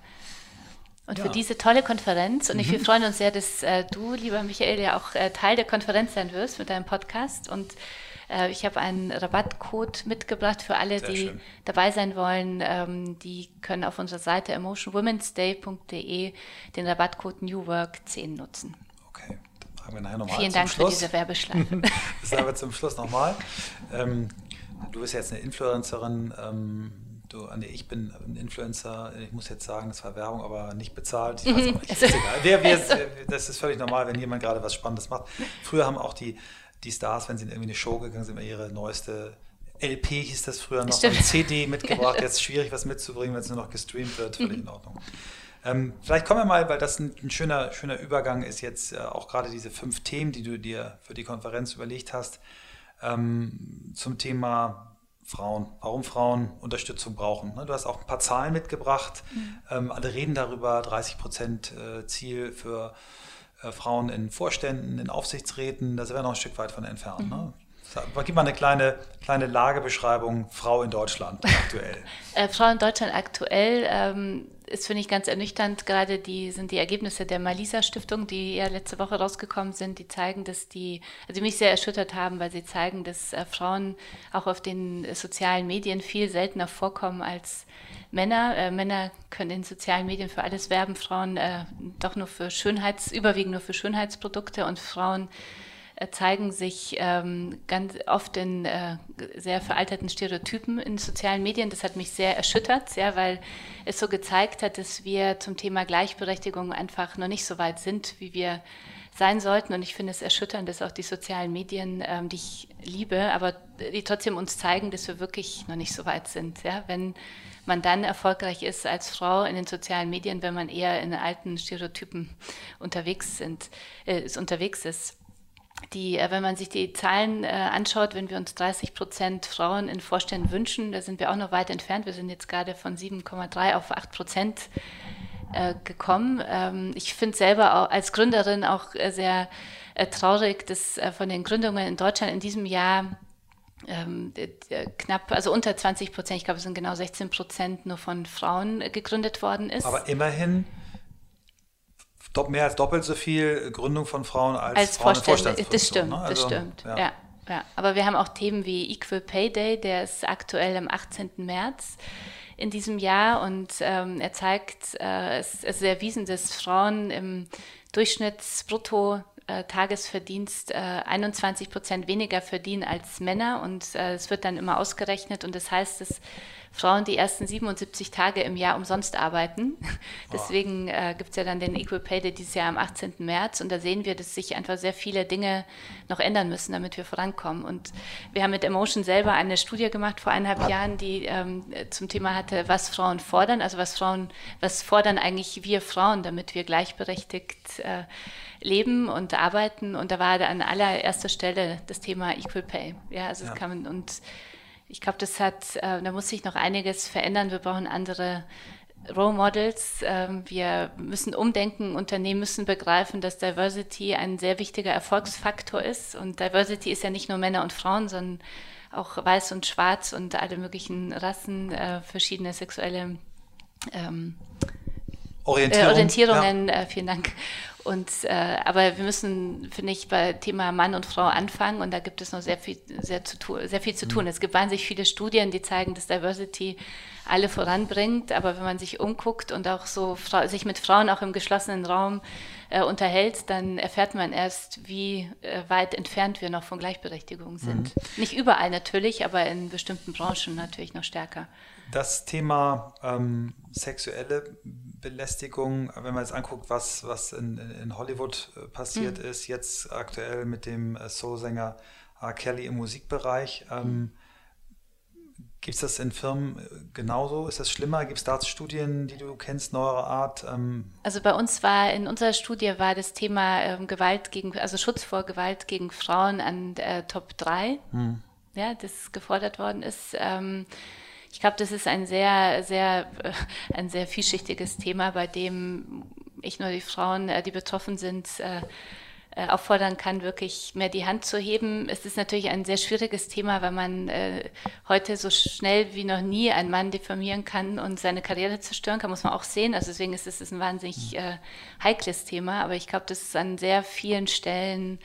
Und ja. für diese tolle Konferenz. Und mhm. wir freuen uns sehr, dass äh, du, lieber Michael, ja auch äh, Teil der Konferenz sein wirst mit deinem Podcast. Und äh, ich habe einen Rabattcode mitgebracht für alle, sehr die schön. dabei sein wollen. Ähm, die können auf unserer Seite emotionwomensday.de den Rabattcode New Work 10 nutzen. Okay, fragen wir nachher nochmal. Vielen Dank Schluss. für diese Werbeschleife. das sagen wir zum Schluss nochmal. Ähm, du bist jetzt eine Influencerin. Ähm, Du, nee, ich bin ein Influencer, ich muss jetzt sagen, das war Werbung, aber nicht bezahlt. Ich weiß auch nicht, ist egal. Wer, wer, das ist völlig normal, wenn jemand gerade was Spannendes macht. Früher haben auch die, die Stars, wenn sie in irgendwie eine Show gegangen sind, immer ihre neueste LP hieß das früher noch, eine CD mitgebracht. Jetzt schwierig, was mitzubringen, wenn es nur noch gestreamt wird. Völlig in Ordnung. Ähm, vielleicht kommen wir mal, weil das ein, ein schöner, schöner Übergang ist jetzt äh, auch gerade diese fünf Themen, die du dir für die Konferenz überlegt hast, ähm, zum Thema Frauen, warum Frauen Unterstützung brauchen. Ne, du hast auch ein paar Zahlen mitgebracht. Mhm. Ähm, alle reden darüber, 30 Prozent äh, Ziel für äh, Frauen in Vorständen, in Aufsichtsräten, da sind wir noch ein Stück weit von entfernt. Mhm. Ne? Gib mal eine kleine, kleine Lagebeschreibung, Frau in Deutschland aktuell. äh, Frau in Deutschland aktuell ähm, ist, finde ich, ganz ernüchternd. Gerade die sind die Ergebnisse der Malisa Stiftung, die ja letzte Woche rausgekommen sind, die zeigen, dass die, also die mich sehr erschüttert haben, weil sie zeigen, dass äh, Frauen auch auf den sozialen Medien viel seltener vorkommen als Männer. Äh, Männer können in sozialen Medien für alles werben, Frauen äh, doch nur für Schönheits, überwiegend nur für Schönheitsprodukte und Frauen zeigen sich ähm, ganz oft in äh, sehr veralterten Stereotypen in sozialen Medien. Das hat mich sehr erschüttert, ja, weil es so gezeigt hat, dass wir zum Thema Gleichberechtigung einfach noch nicht so weit sind, wie wir sein sollten. Und ich finde es erschütternd, dass auch die sozialen Medien, ähm, die ich liebe, aber die trotzdem uns zeigen, dass wir wirklich noch nicht so weit sind. Ja? Wenn man dann erfolgreich ist als Frau in den sozialen Medien, wenn man eher in alten Stereotypen unterwegs, sind, äh, unterwegs ist die, äh, wenn man sich die Zahlen äh, anschaut, wenn wir uns 30 Prozent Frauen in Vorständen wünschen, da sind wir auch noch weit entfernt. Wir sind jetzt gerade von 7,3 auf 8 Prozent äh, gekommen. Ähm, ich finde selber auch als Gründerin auch sehr traurig, dass von den Gründungen in Deutschland in diesem Jahr ähm, knapp, also unter 20 Prozent, ich glaube, es sind genau 16 Prozent nur von Frauen gegründet worden ist. Aber immerhin mehr als doppelt so viel Gründung von Frauen als, als Frauen Vorstände. Das stimmt, ne? also, das stimmt. Ja. ja. Ja, aber wir haben auch Themen wie Equal Pay Day, der ist aktuell am 18. März in diesem Jahr und ähm, er zeigt, äh, es ist erwiesen, dass Frauen im Durchschnittsbrutto äh, Tagesverdienst äh, 21 Prozent weniger verdienen als Männer und äh, es wird dann immer ausgerechnet und das heißt, dass Frauen die ersten 77 Tage im Jahr umsonst arbeiten. Deswegen äh, gibt es ja dann den Equal Pay Day dieses Jahr am 18. März und da sehen wir, dass sich einfach sehr viele Dinge noch ändern müssen, damit wir vorankommen. Und wir haben mit Emotion selber eine Studie gemacht vor eineinhalb Jahren, die ähm, zum Thema hatte, was Frauen fordern, also was Frauen, was fordern eigentlich wir Frauen, damit wir gleichberechtigt äh, leben und arbeiten. Und da war an allererster Stelle das Thema Equal Pay. Ja, also ja. es kann und ich glaube, das hat, äh, da muss sich noch einiges verändern. Wir brauchen andere Role Models. Ähm, wir müssen umdenken. Unternehmen müssen begreifen, dass Diversity ein sehr wichtiger Erfolgsfaktor ist. Und Diversity ist ja nicht nur Männer und Frauen, sondern auch weiß und schwarz und alle möglichen Rassen, äh, verschiedene sexuelle ähm, Orientierung, äh, Orientierungen. Ja. Äh, vielen Dank. Und, äh, aber wir müssen, finde ich, bei Thema Mann und Frau anfangen und da gibt es noch sehr viel, sehr, zu, sehr viel zu tun. Mhm. Es gibt wahnsinnig viele Studien, die zeigen, dass Diversity alle voranbringt, aber wenn man sich umguckt und auch so sich mit Frauen auch im geschlossenen Raum äh, unterhält, dann erfährt man erst, wie äh, weit entfernt wir noch von Gleichberechtigung sind. Mhm. Nicht überall natürlich, aber in bestimmten Branchen natürlich noch stärker. Das Thema ähm, sexuelle Belästigung, wenn man jetzt anguckt, was, was in, in Hollywood äh, passiert mhm. ist, jetzt aktuell mit dem äh, Soul-Sänger R. Kelly im Musikbereich, ähm. Gibt es das in Firmen äh, genauso? Ist das schlimmer? Gibt es da Studien, die du kennst, neuere Art? Ähm also bei uns war, in unserer Studie war das Thema ähm, Gewalt gegen, also Schutz vor Gewalt gegen Frauen an äh, Top 3, hm. ja, das gefordert worden ist. Ähm, ich glaube, das ist ein sehr, sehr, äh, ein sehr vielschichtiges Thema, bei dem nicht nur die Frauen, äh, die betroffen sind, äh, auffordern kann, wirklich mehr die Hand zu heben. Es ist natürlich ein sehr schwieriges Thema, weil man äh, heute so schnell wie noch nie einen Mann diffamieren kann und seine Karriere zerstören kann, muss man auch sehen. Also deswegen ist es ein wahnsinnig äh, heikles Thema, aber ich glaube, das ist an sehr vielen Stellen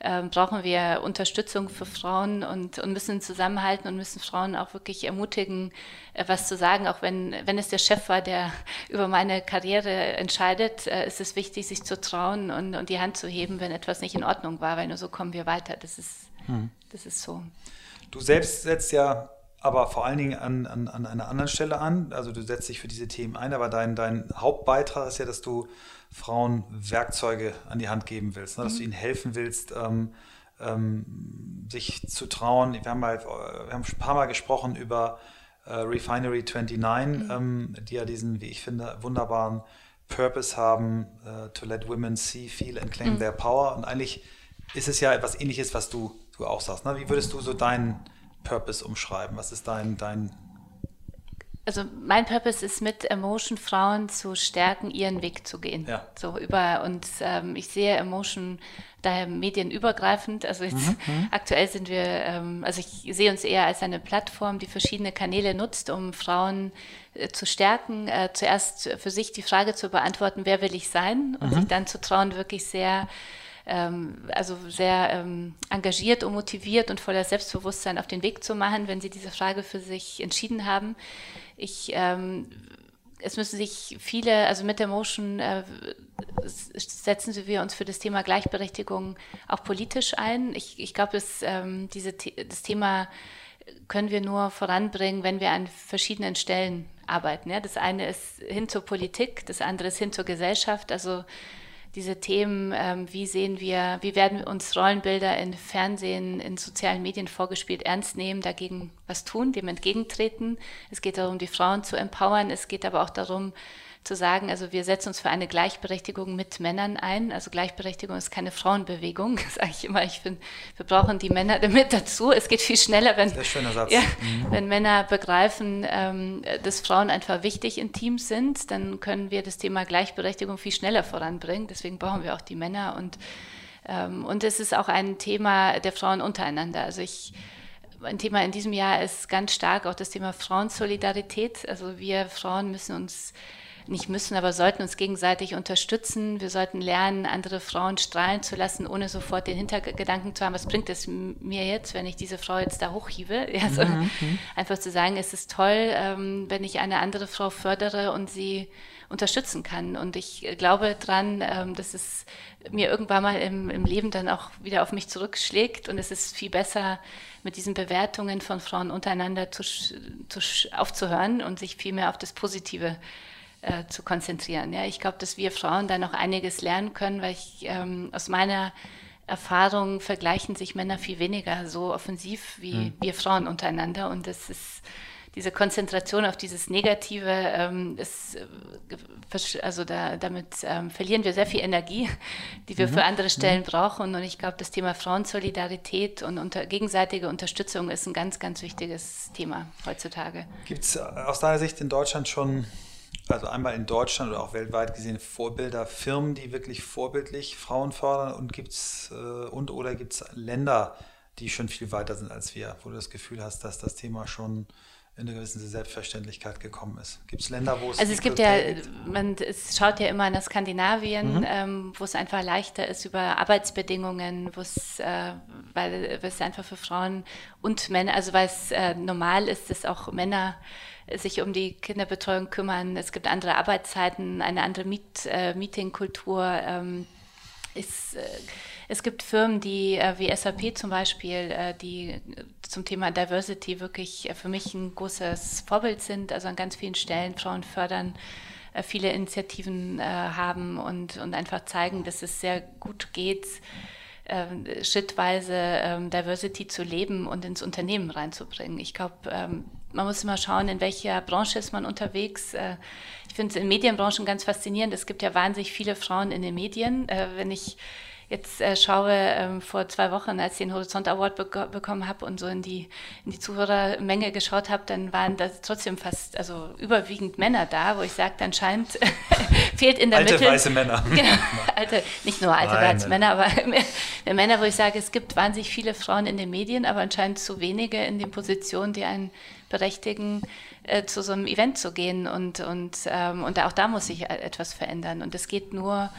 äh, brauchen wir Unterstützung für Frauen und, und müssen zusammenhalten und müssen Frauen auch wirklich ermutigen, äh, was zu sagen. Auch wenn, wenn es der Chef war, der über meine Karriere entscheidet, äh, ist es wichtig, sich zu trauen und, und die Hand zu heben, wenn etwas nicht in Ordnung war, weil nur so kommen wir weiter. Das ist, hm. das ist so. Du selbst setzt ja aber vor allen Dingen an, an, an einer anderen Stelle an. Also du setzt dich für diese Themen ein, aber dein, dein Hauptbeitrag ist ja, dass du Frauen Werkzeuge an die Hand geben willst, ne? dass mhm. du ihnen helfen willst, ähm, ähm, sich zu trauen. Wir haben, halt, wir haben ein paar Mal gesprochen über äh, Refinery 29, mhm. ähm, die ja diesen, wie ich finde, wunderbaren Purpose haben, uh, to let women see, feel and claim mhm. their power. Und eigentlich ist es ja etwas ähnliches, was du, du auch sagst. Ne? Wie würdest du so deinen Purpose umschreiben? Was ist dein, dein also mein Purpose ist mit Emotion Frauen zu stärken, ihren Weg zu gehen. Ja. So über und ähm, ich sehe Emotion daher medienübergreifend. Also jetzt mhm, mhm. aktuell sind wir, ähm, also ich sehe uns eher als eine Plattform, die verschiedene Kanäle nutzt, um Frauen äh, zu stärken. Äh, zuerst für sich die Frage zu beantworten, wer will ich sein, und mhm. sich dann zu trauen, wirklich sehr ähm, also sehr ähm, engagiert und motiviert und voller Selbstbewusstsein auf den Weg zu machen, wenn sie diese Frage für sich entschieden haben. Ich ähm, es müssen sich viele, also mit der Motion äh, setzen wir uns für das Thema Gleichberechtigung auch politisch ein. Ich, ich glaube, ähm, das Thema können wir nur voranbringen, wenn wir an verschiedenen Stellen arbeiten. Ja? Das eine ist hin zur Politik, das andere ist hin zur Gesellschaft. Also diese Themen, ähm, wie sehen wir, wie werden uns Rollenbilder in Fernsehen, in sozialen Medien vorgespielt, ernst nehmen, dagegen was tun, dem entgegentreten. Es geht darum, die Frauen zu empowern. Es geht aber auch darum, zu sagen, also wir setzen uns für eine Gleichberechtigung mit Männern ein. Also Gleichberechtigung ist keine Frauenbewegung, sage ich immer. Ich finde, wir brauchen die Männer damit dazu. Es geht viel schneller, wenn, ja, mhm. wenn Männer begreifen, ähm, dass Frauen einfach wichtig in Teams sind, dann können wir das Thema Gleichberechtigung viel schneller voranbringen. Deswegen brauchen wir auch die Männer und ähm, und es ist auch ein Thema der Frauen untereinander. Also ich ein Thema in diesem Jahr ist ganz stark auch das Thema Frauensolidarität. Also wir Frauen müssen uns nicht müssen, aber sollten uns gegenseitig unterstützen. Wir sollten lernen, andere Frauen strahlen zu lassen, ohne sofort den Hintergedanken zu haben, was bringt es mir jetzt, wenn ich diese Frau jetzt da hochhiebe. Ja, so mhm. Einfach zu sagen, es ist toll, ähm, wenn ich eine andere Frau fördere und sie unterstützen kann. Und ich glaube dran, ähm, dass es mir irgendwann mal im, im Leben dann auch wieder auf mich zurückschlägt. Und es ist viel besser, mit diesen Bewertungen von Frauen untereinander zu, zu, aufzuhören und sich viel mehr auf das Positive äh, zu konzentrieren. Ja, ich glaube, dass wir Frauen da noch einiges lernen können, weil ich ähm, aus meiner Erfahrung vergleichen sich Männer viel weniger so offensiv wie mhm. wir Frauen untereinander. Und das ist diese Konzentration auf dieses Negative, ähm, ist, äh, also da, damit ähm, verlieren wir sehr viel Energie, die wir mhm. für andere Stellen mhm. brauchen. Und ich glaube, das Thema Frauensolidarität und unter, gegenseitige Unterstützung ist ein ganz, ganz wichtiges Thema heutzutage. Gibt es aus deiner Sicht in Deutschland schon, also einmal in Deutschland oder auch weltweit gesehen, Vorbilder, Firmen, die wirklich vorbildlich Frauen fördern und gibt es äh, und oder gibt es Länder, die schon viel weiter sind als wir, wo du das Gefühl hast, dass das Thema schon in einer gewissen Selbstverständlichkeit gekommen ist. Gibt es Länder, wo es. Also es gibt ja, man es schaut ja immer nach Skandinavien, mhm. ähm, wo es einfach leichter ist über Arbeitsbedingungen, wo es, äh, weil es einfach für Frauen und Männer, also weil es äh, normal ist, dass auch Männer sich um die Kinderbetreuung kümmern. Es gibt andere Arbeitszeiten, eine andere Meet, äh, Meetingkultur. Ähm, ist, äh, es gibt Firmen, die äh, wie SAP zum Beispiel, äh, die zum Thema Diversity wirklich für mich ein großes Vorbild sind, also an ganz vielen Stellen Frauen fördern, viele Initiativen haben und, und einfach zeigen, dass es sehr gut geht, schrittweise ähm, Diversity zu leben und ins Unternehmen reinzubringen. Ich glaube, ähm, man muss immer schauen, in welcher Branche ist man unterwegs. ich finde es in Medienbranchen ganz faszinierend. Es gibt ja wahnsinnig viele Frauen in den Medien. wenn ich jetzt äh, schaue, ähm, vor zwei Wochen, als ich den Horizont Award be bekommen habe und so in die, in die Zuhörermenge geschaut habe, dann waren da trotzdem fast, also überwiegend Männer da, wo ich sagte, anscheinend fehlt in der alte, Mitte... Alte weiße Männer. Genau, alte, nicht nur alte weiße Männer, aber Männer, wo ich sage, es gibt wahnsinnig viele Frauen in den Medien, aber anscheinend zu wenige in den Positionen, die einen berechtigen, äh, zu so einem Event zu gehen. Und, und, ähm, und auch da muss sich e-, etwas verändern. Und das geht nur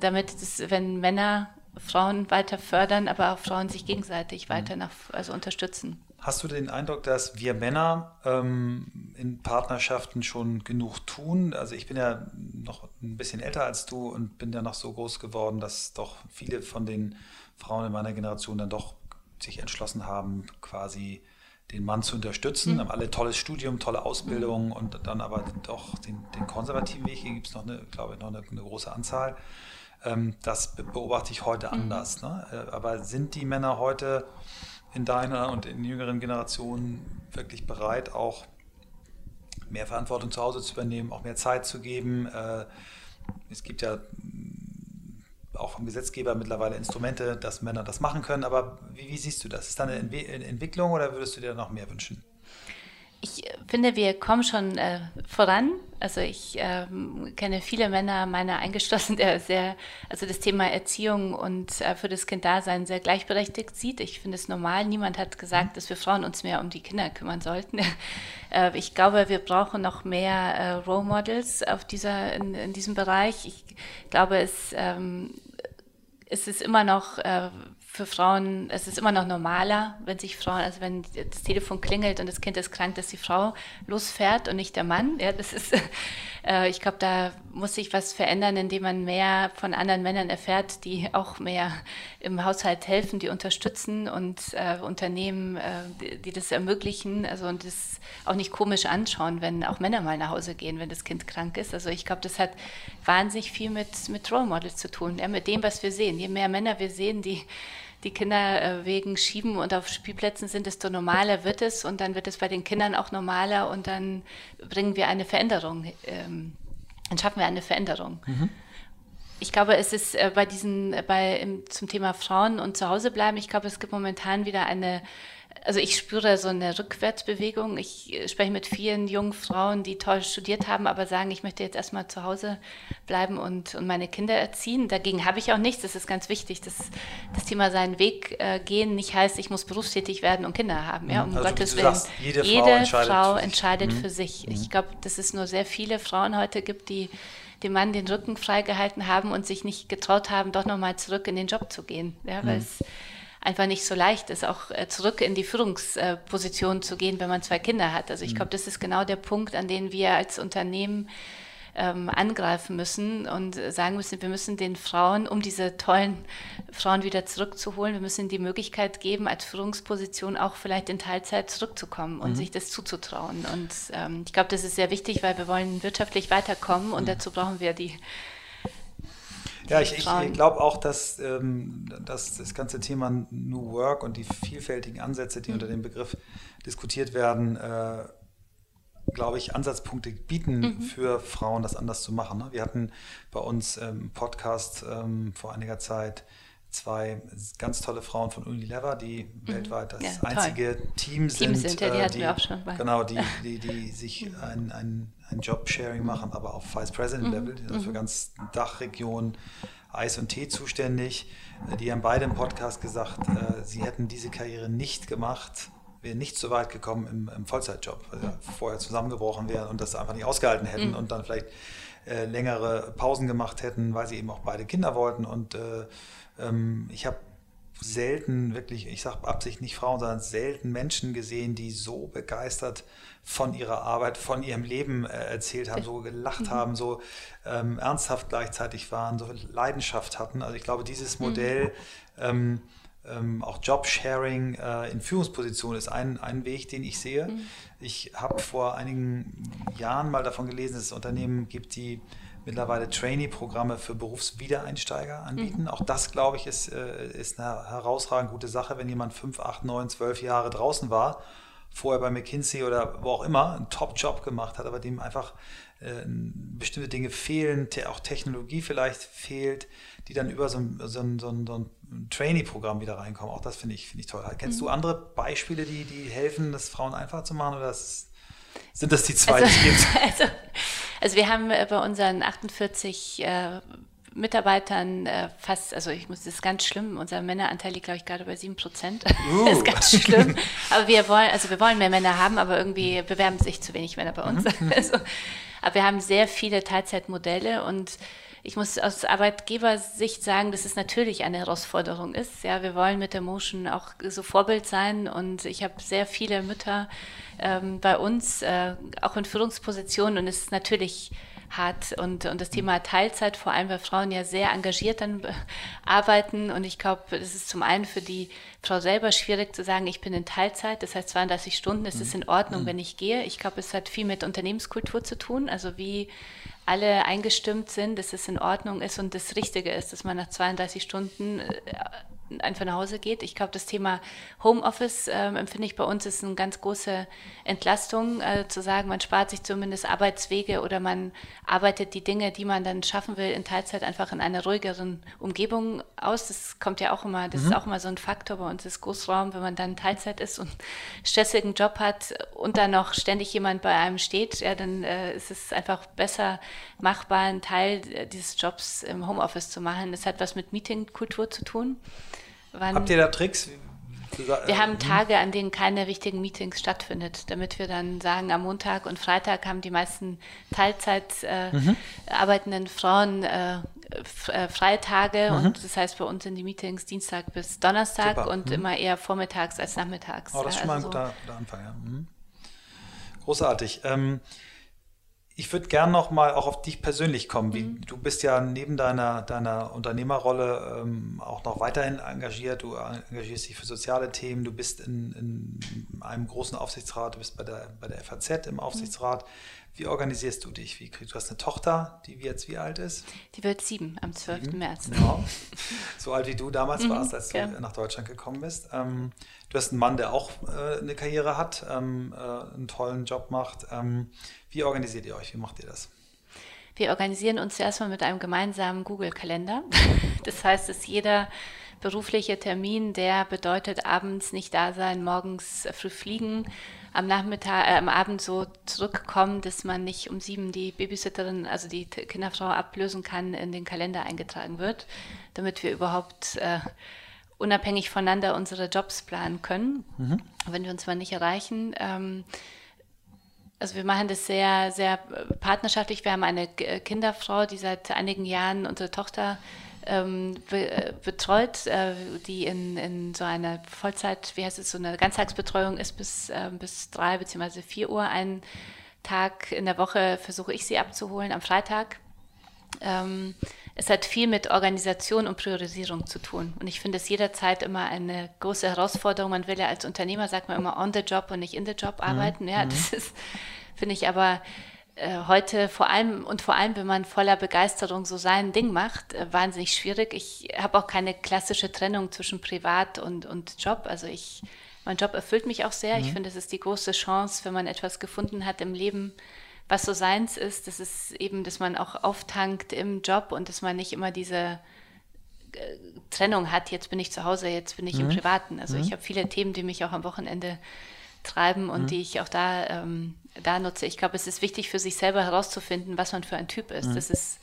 damit, das, wenn Männer Frauen weiter fördern, aber auch Frauen sich gegenseitig mhm. weiter nach, also unterstützen. Hast du den Eindruck, dass wir Männer ähm, in Partnerschaften schon genug tun? Also ich bin ja noch ein bisschen älter als du und bin ja noch so groß geworden, dass doch viele von den Frauen in meiner Generation dann doch sich entschlossen haben, quasi den Mann zu unterstützen. Mhm. Haben alle tolles Studium, tolle Ausbildung mhm. und dann aber doch den, den konservativen Weg. Hier gibt es noch eine, glaube ich, noch eine, eine große Anzahl. Ähm, das beobachte ich heute mhm. anders. Ne? Äh, aber sind die Männer heute in deiner und in jüngeren Generationen wirklich bereit, auch mehr Verantwortung zu Hause zu übernehmen, auch mehr Zeit zu geben? Äh, es gibt ja auch vom Gesetzgeber mittlerweile Instrumente, dass Männer das machen können. Aber wie, wie siehst du das? Ist da eine Entwicklung oder würdest du dir noch mehr wünschen? Ich finde, wir kommen schon äh, voran. Also ich ähm, kenne viele Männer, meiner eingeschlossen, der sehr, also das Thema Erziehung und äh, für das Kinddasein sehr gleichberechtigt sieht. Ich finde es normal. Niemand hat gesagt, dass wir Frauen uns mehr um die Kinder kümmern sollten. äh, ich glaube, wir brauchen noch mehr äh, Role Models auf dieser, in, in, diesem Bereich. Ich glaube, es ähm, es ist immer noch äh, für Frauen, es ist immer noch normaler, wenn sich Frauen, also wenn das Telefon klingelt und das Kind ist krank, dass die Frau losfährt und nicht der Mann. Ja, das ist, äh, ich glaube, da muss sich was verändern, indem man mehr von anderen Männern erfährt, die auch mehr im Haushalt helfen, die unterstützen und äh, Unternehmen, äh, die, die, das ermöglichen, also und das auch nicht komisch anschauen, wenn auch Männer mal nach Hause gehen, wenn das Kind krank ist. Also ich glaube, das hat wahnsinnig viel mit, mit Role Models zu tun, ja, mit dem, was wir sehen. Je mehr Männer wir sehen, die die Kinder äh, wegen schieben und auf Spielplätzen sind, desto normaler wird es und dann wird es bei den Kindern auch normaler und dann bringen wir eine Veränderung ähm, dann schaffen wir eine Veränderung. Mhm. Ich glaube, es ist äh, bei diesen, bei im, zum Thema Frauen und zu Hause bleiben, ich glaube, es gibt momentan wieder eine also ich spüre so eine Rückwärtsbewegung. Ich äh, spreche mit vielen jungen Frauen, die toll studiert haben, aber sagen, ich möchte jetzt erstmal zu Hause bleiben und, und meine Kinder erziehen. Dagegen habe ich auch nichts. Das ist ganz wichtig, dass das Thema seinen Weg äh, gehen nicht heißt, ich muss berufstätig werden und Kinder haben. Ja, um also Gottes Willen. Sagst, jede, jede, Frau entscheidet, Frau für, entscheidet sich. für sich. Mhm. Ich glaube, dass es nur sehr viele Frauen heute gibt, die dem Mann den Rücken freigehalten haben und sich nicht getraut haben, doch nochmal zurück in den Job zu gehen. Ja, weil mhm. es einfach nicht so leicht ist, auch äh, zurück in die Führungsposition zu gehen, wenn man zwei Kinder hat. Also ich mhm. glaube, das ist genau der Punkt, an den wir als Unternehmen ähm, angreifen müssen und sagen müssen, wir müssen den Frauen, um diese tollen Frauen wieder zurückzuholen, wir müssen die Möglichkeit geben, als Führungsposition auch vielleicht in Teilzeit zurückzukommen und mhm. sich das zuzutrauen. Und ähm, ich glaube, das ist sehr wichtig, weil wir wollen wirtschaftlich weiterkommen und mhm. dazu brauchen wir die ja, ich, ich glaube auch, dass, ähm, dass das ganze Thema New Work und die vielfältigen Ansätze, die mhm. unter dem Begriff diskutiert werden, äh, glaube ich, Ansatzpunkte bieten mhm. für Frauen, das anders zu machen. Ne? Wir hatten bei uns im Podcast ähm, vor einiger Zeit zwei ganz tolle Frauen von Unilever, die mhm. weltweit das ja, einzige Team sind, Team sind ja, die, äh, die, wir auch schon bei. genau, die, die, die sich ein, ein, ein Job-Sharing machen, aber auf Vice President Level, die sind für ganz Dachregion Eis und Tee zuständig. Die haben beide im Podcast gesagt, äh, sie hätten diese Karriere nicht gemacht, wären nicht so weit gekommen im, im Vollzeitjob, weil sie vorher zusammengebrochen wären und das einfach nicht ausgehalten hätten mhm. und dann vielleicht äh, längere Pausen gemacht hätten, weil sie eben auch beide Kinder wollten. Und äh, ähm, ich habe selten wirklich, ich sage Absicht nicht Frauen, sondern selten Menschen gesehen, die so begeistert von ihrer Arbeit, von ihrem Leben äh, erzählt haben, so gelacht mhm. haben, so ähm, ernsthaft gleichzeitig waren, so Leidenschaft hatten. Also ich glaube, dieses mhm. Modell, mhm. ähm, auch Jobsharing äh, in Führungspositionen ist ein, ein Weg, den ich sehe. Mhm. Ich habe vor einigen Jahren mal davon gelesen, dass es Unternehmen gibt, die mittlerweile Trainee-Programme für Berufswiedereinsteiger anbieten. Mhm. Auch das, glaube ich, ist, äh, ist eine herausragend gute Sache, wenn jemand fünf, acht, neun, zwölf Jahre draußen war, vorher bei McKinsey oder wo auch immer einen Top-Job gemacht hat, aber dem einfach äh, bestimmte Dinge fehlen, te auch Technologie vielleicht fehlt, die dann über so ein, so ein, so ein, so ein Trainee-Programm wieder reinkommen. Auch das finde ich, find ich toll. Kennst mhm. du andere Beispiele, die, die helfen, das Frauen einfach zu machen oder das, sind das die zwei, also, die es gibt? Also, also wir haben äh, bei unseren 48 äh, Mitarbeitern äh, fast, also ich muss, das ist ganz schlimm, unser Männeranteil liegt, glaube ich, gerade bei 7 Prozent. Uh. das ist ganz schlimm. Aber wir wollen, also wir wollen mehr Männer haben, aber irgendwie bewerben sich zu wenig Männer bei uns. Mhm. also, aber wir haben sehr viele Teilzeitmodelle und ich muss aus Arbeitgebersicht sagen, dass es natürlich eine Herausforderung ist. Ja, wir wollen mit der Motion auch so Vorbild sein. Und ich habe sehr viele Mütter ähm, bei uns, äh, auch in Führungspositionen. Und es ist natürlich hart. Und, und das Thema Teilzeit, vor allem weil Frauen ja sehr engagiert dann arbeiten. Und ich glaube, es ist zum einen für die Frau selber schwierig zu sagen, ich bin in Teilzeit, das heißt 32 Stunden, es ist in Ordnung, mhm. wenn ich gehe. Ich glaube, es hat viel mit Unternehmenskultur zu tun, also wie alle eingestimmt sind, dass es in Ordnung ist und das Richtige ist, dass man nach 32 Stunden äh, einfach nach Hause geht. Ich glaube, das Thema Homeoffice äh, empfinde ich bei uns ist eine ganz große Entlastung, äh, zu sagen, man spart sich zumindest Arbeitswege oder man arbeitet die Dinge, die man dann schaffen will, in Teilzeit einfach in einer ruhigeren Umgebung aus. Das kommt ja auch immer, das mhm. ist auch immer so ein Faktor bei uns ist Großraum, wenn man dann Teilzeit ist und stressigen Job hat und dann noch ständig jemand bei einem steht, ja, dann äh, ist es einfach besser machbar, einen Teil äh, dieses Jobs im Homeoffice zu machen. Das hat was mit Meetingkultur zu tun. Wann, Habt ihr da Tricks? Wir haben Tage, an denen keine wichtigen Meetings stattfindet, damit wir dann sagen, am Montag und Freitag haben die meisten Teilzeit äh, mhm. arbeitenden Frauen äh, äh, Freitage mhm. und das heißt bei uns sind die Meetings Dienstag bis Donnerstag Super. und mhm. immer eher vormittags als nachmittags. Oh, das ist schon mal ein guter, guter Anfang, ja. Mhm. Großartig. Ähm, ich würde gerne noch mal auch auf dich persönlich kommen. Wie, mhm. Du bist ja neben deiner, deiner Unternehmerrolle ähm, auch noch weiterhin engagiert. Du engagierst dich für soziale Themen. Du bist in, in einem großen Aufsichtsrat. Du bist bei der, bei der FAZ im Aufsichtsrat. Mhm. Wie organisierst du dich? Wie, du hast eine Tochter, die jetzt wie alt ist? Die wird sieben am 12. Sieben. März. Genau. So alt wie du damals mhm, warst, als du ja. nach Deutschland gekommen bist. Ähm, du hast einen Mann, der auch äh, eine Karriere hat, ähm, äh, einen tollen Job macht. Ähm, wie organisiert ihr euch? Wie macht ihr das? Wir organisieren uns erstmal mit einem gemeinsamen Google-Kalender. Das heißt, dass jeder berufliche Termin, der bedeutet abends nicht da sein, morgens früh fliegen, am Nachmittag, äh, am Abend so zurückkommen, dass man nicht um sieben die Babysitterin, also die Kinderfrau ablösen kann, in den Kalender eingetragen wird, damit wir überhaupt äh, unabhängig voneinander unsere Jobs planen können, mhm. wenn wir uns mal nicht erreichen. Ähm, also wir machen das sehr, sehr partnerschaftlich. Wir haben eine Kinderfrau, die seit einigen Jahren unsere Tochter ähm, be äh, betreut, äh, die in, in so einer Vollzeit, wie heißt es, so eine Ganztagsbetreuung ist bis, äh, bis drei beziehungsweise vier Uhr. Einen Tag in der Woche versuche ich sie abzuholen am Freitag. Ähm, es hat viel mit Organisation und Priorisierung zu tun. Und ich finde es jederzeit immer eine große Herausforderung. Man will ja als Unternehmer, sagt man immer, on the job und nicht in the job mhm. arbeiten. Mhm. Ja, das ist, finde ich aber äh, heute vor allem und vor allem, wenn man voller Begeisterung so sein Ding macht, äh, wahnsinnig schwierig. Ich habe auch keine klassische Trennung zwischen Privat und, und Job. Also ich, mein Job erfüllt mich auch sehr. Mhm. Ich finde, es ist die große Chance, wenn man etwas gefunden hat im Leben, was so seins ist. Das ist eben, dass man auch auftankt im Job und dass man nicht immer diese äh, Trennung hat. Jetzt bin ich zu Hause, jetzt bin ich mhm. im Privaten. Also mhm. ich habe viele Themen, die mich auch am Wochenende treiben und mhm. die ich auch da, ähm, da nutze. Ich glaube, es ist wichtig für sich selber herauszufinden, was man für ein Typ ist. Mhm. Das ist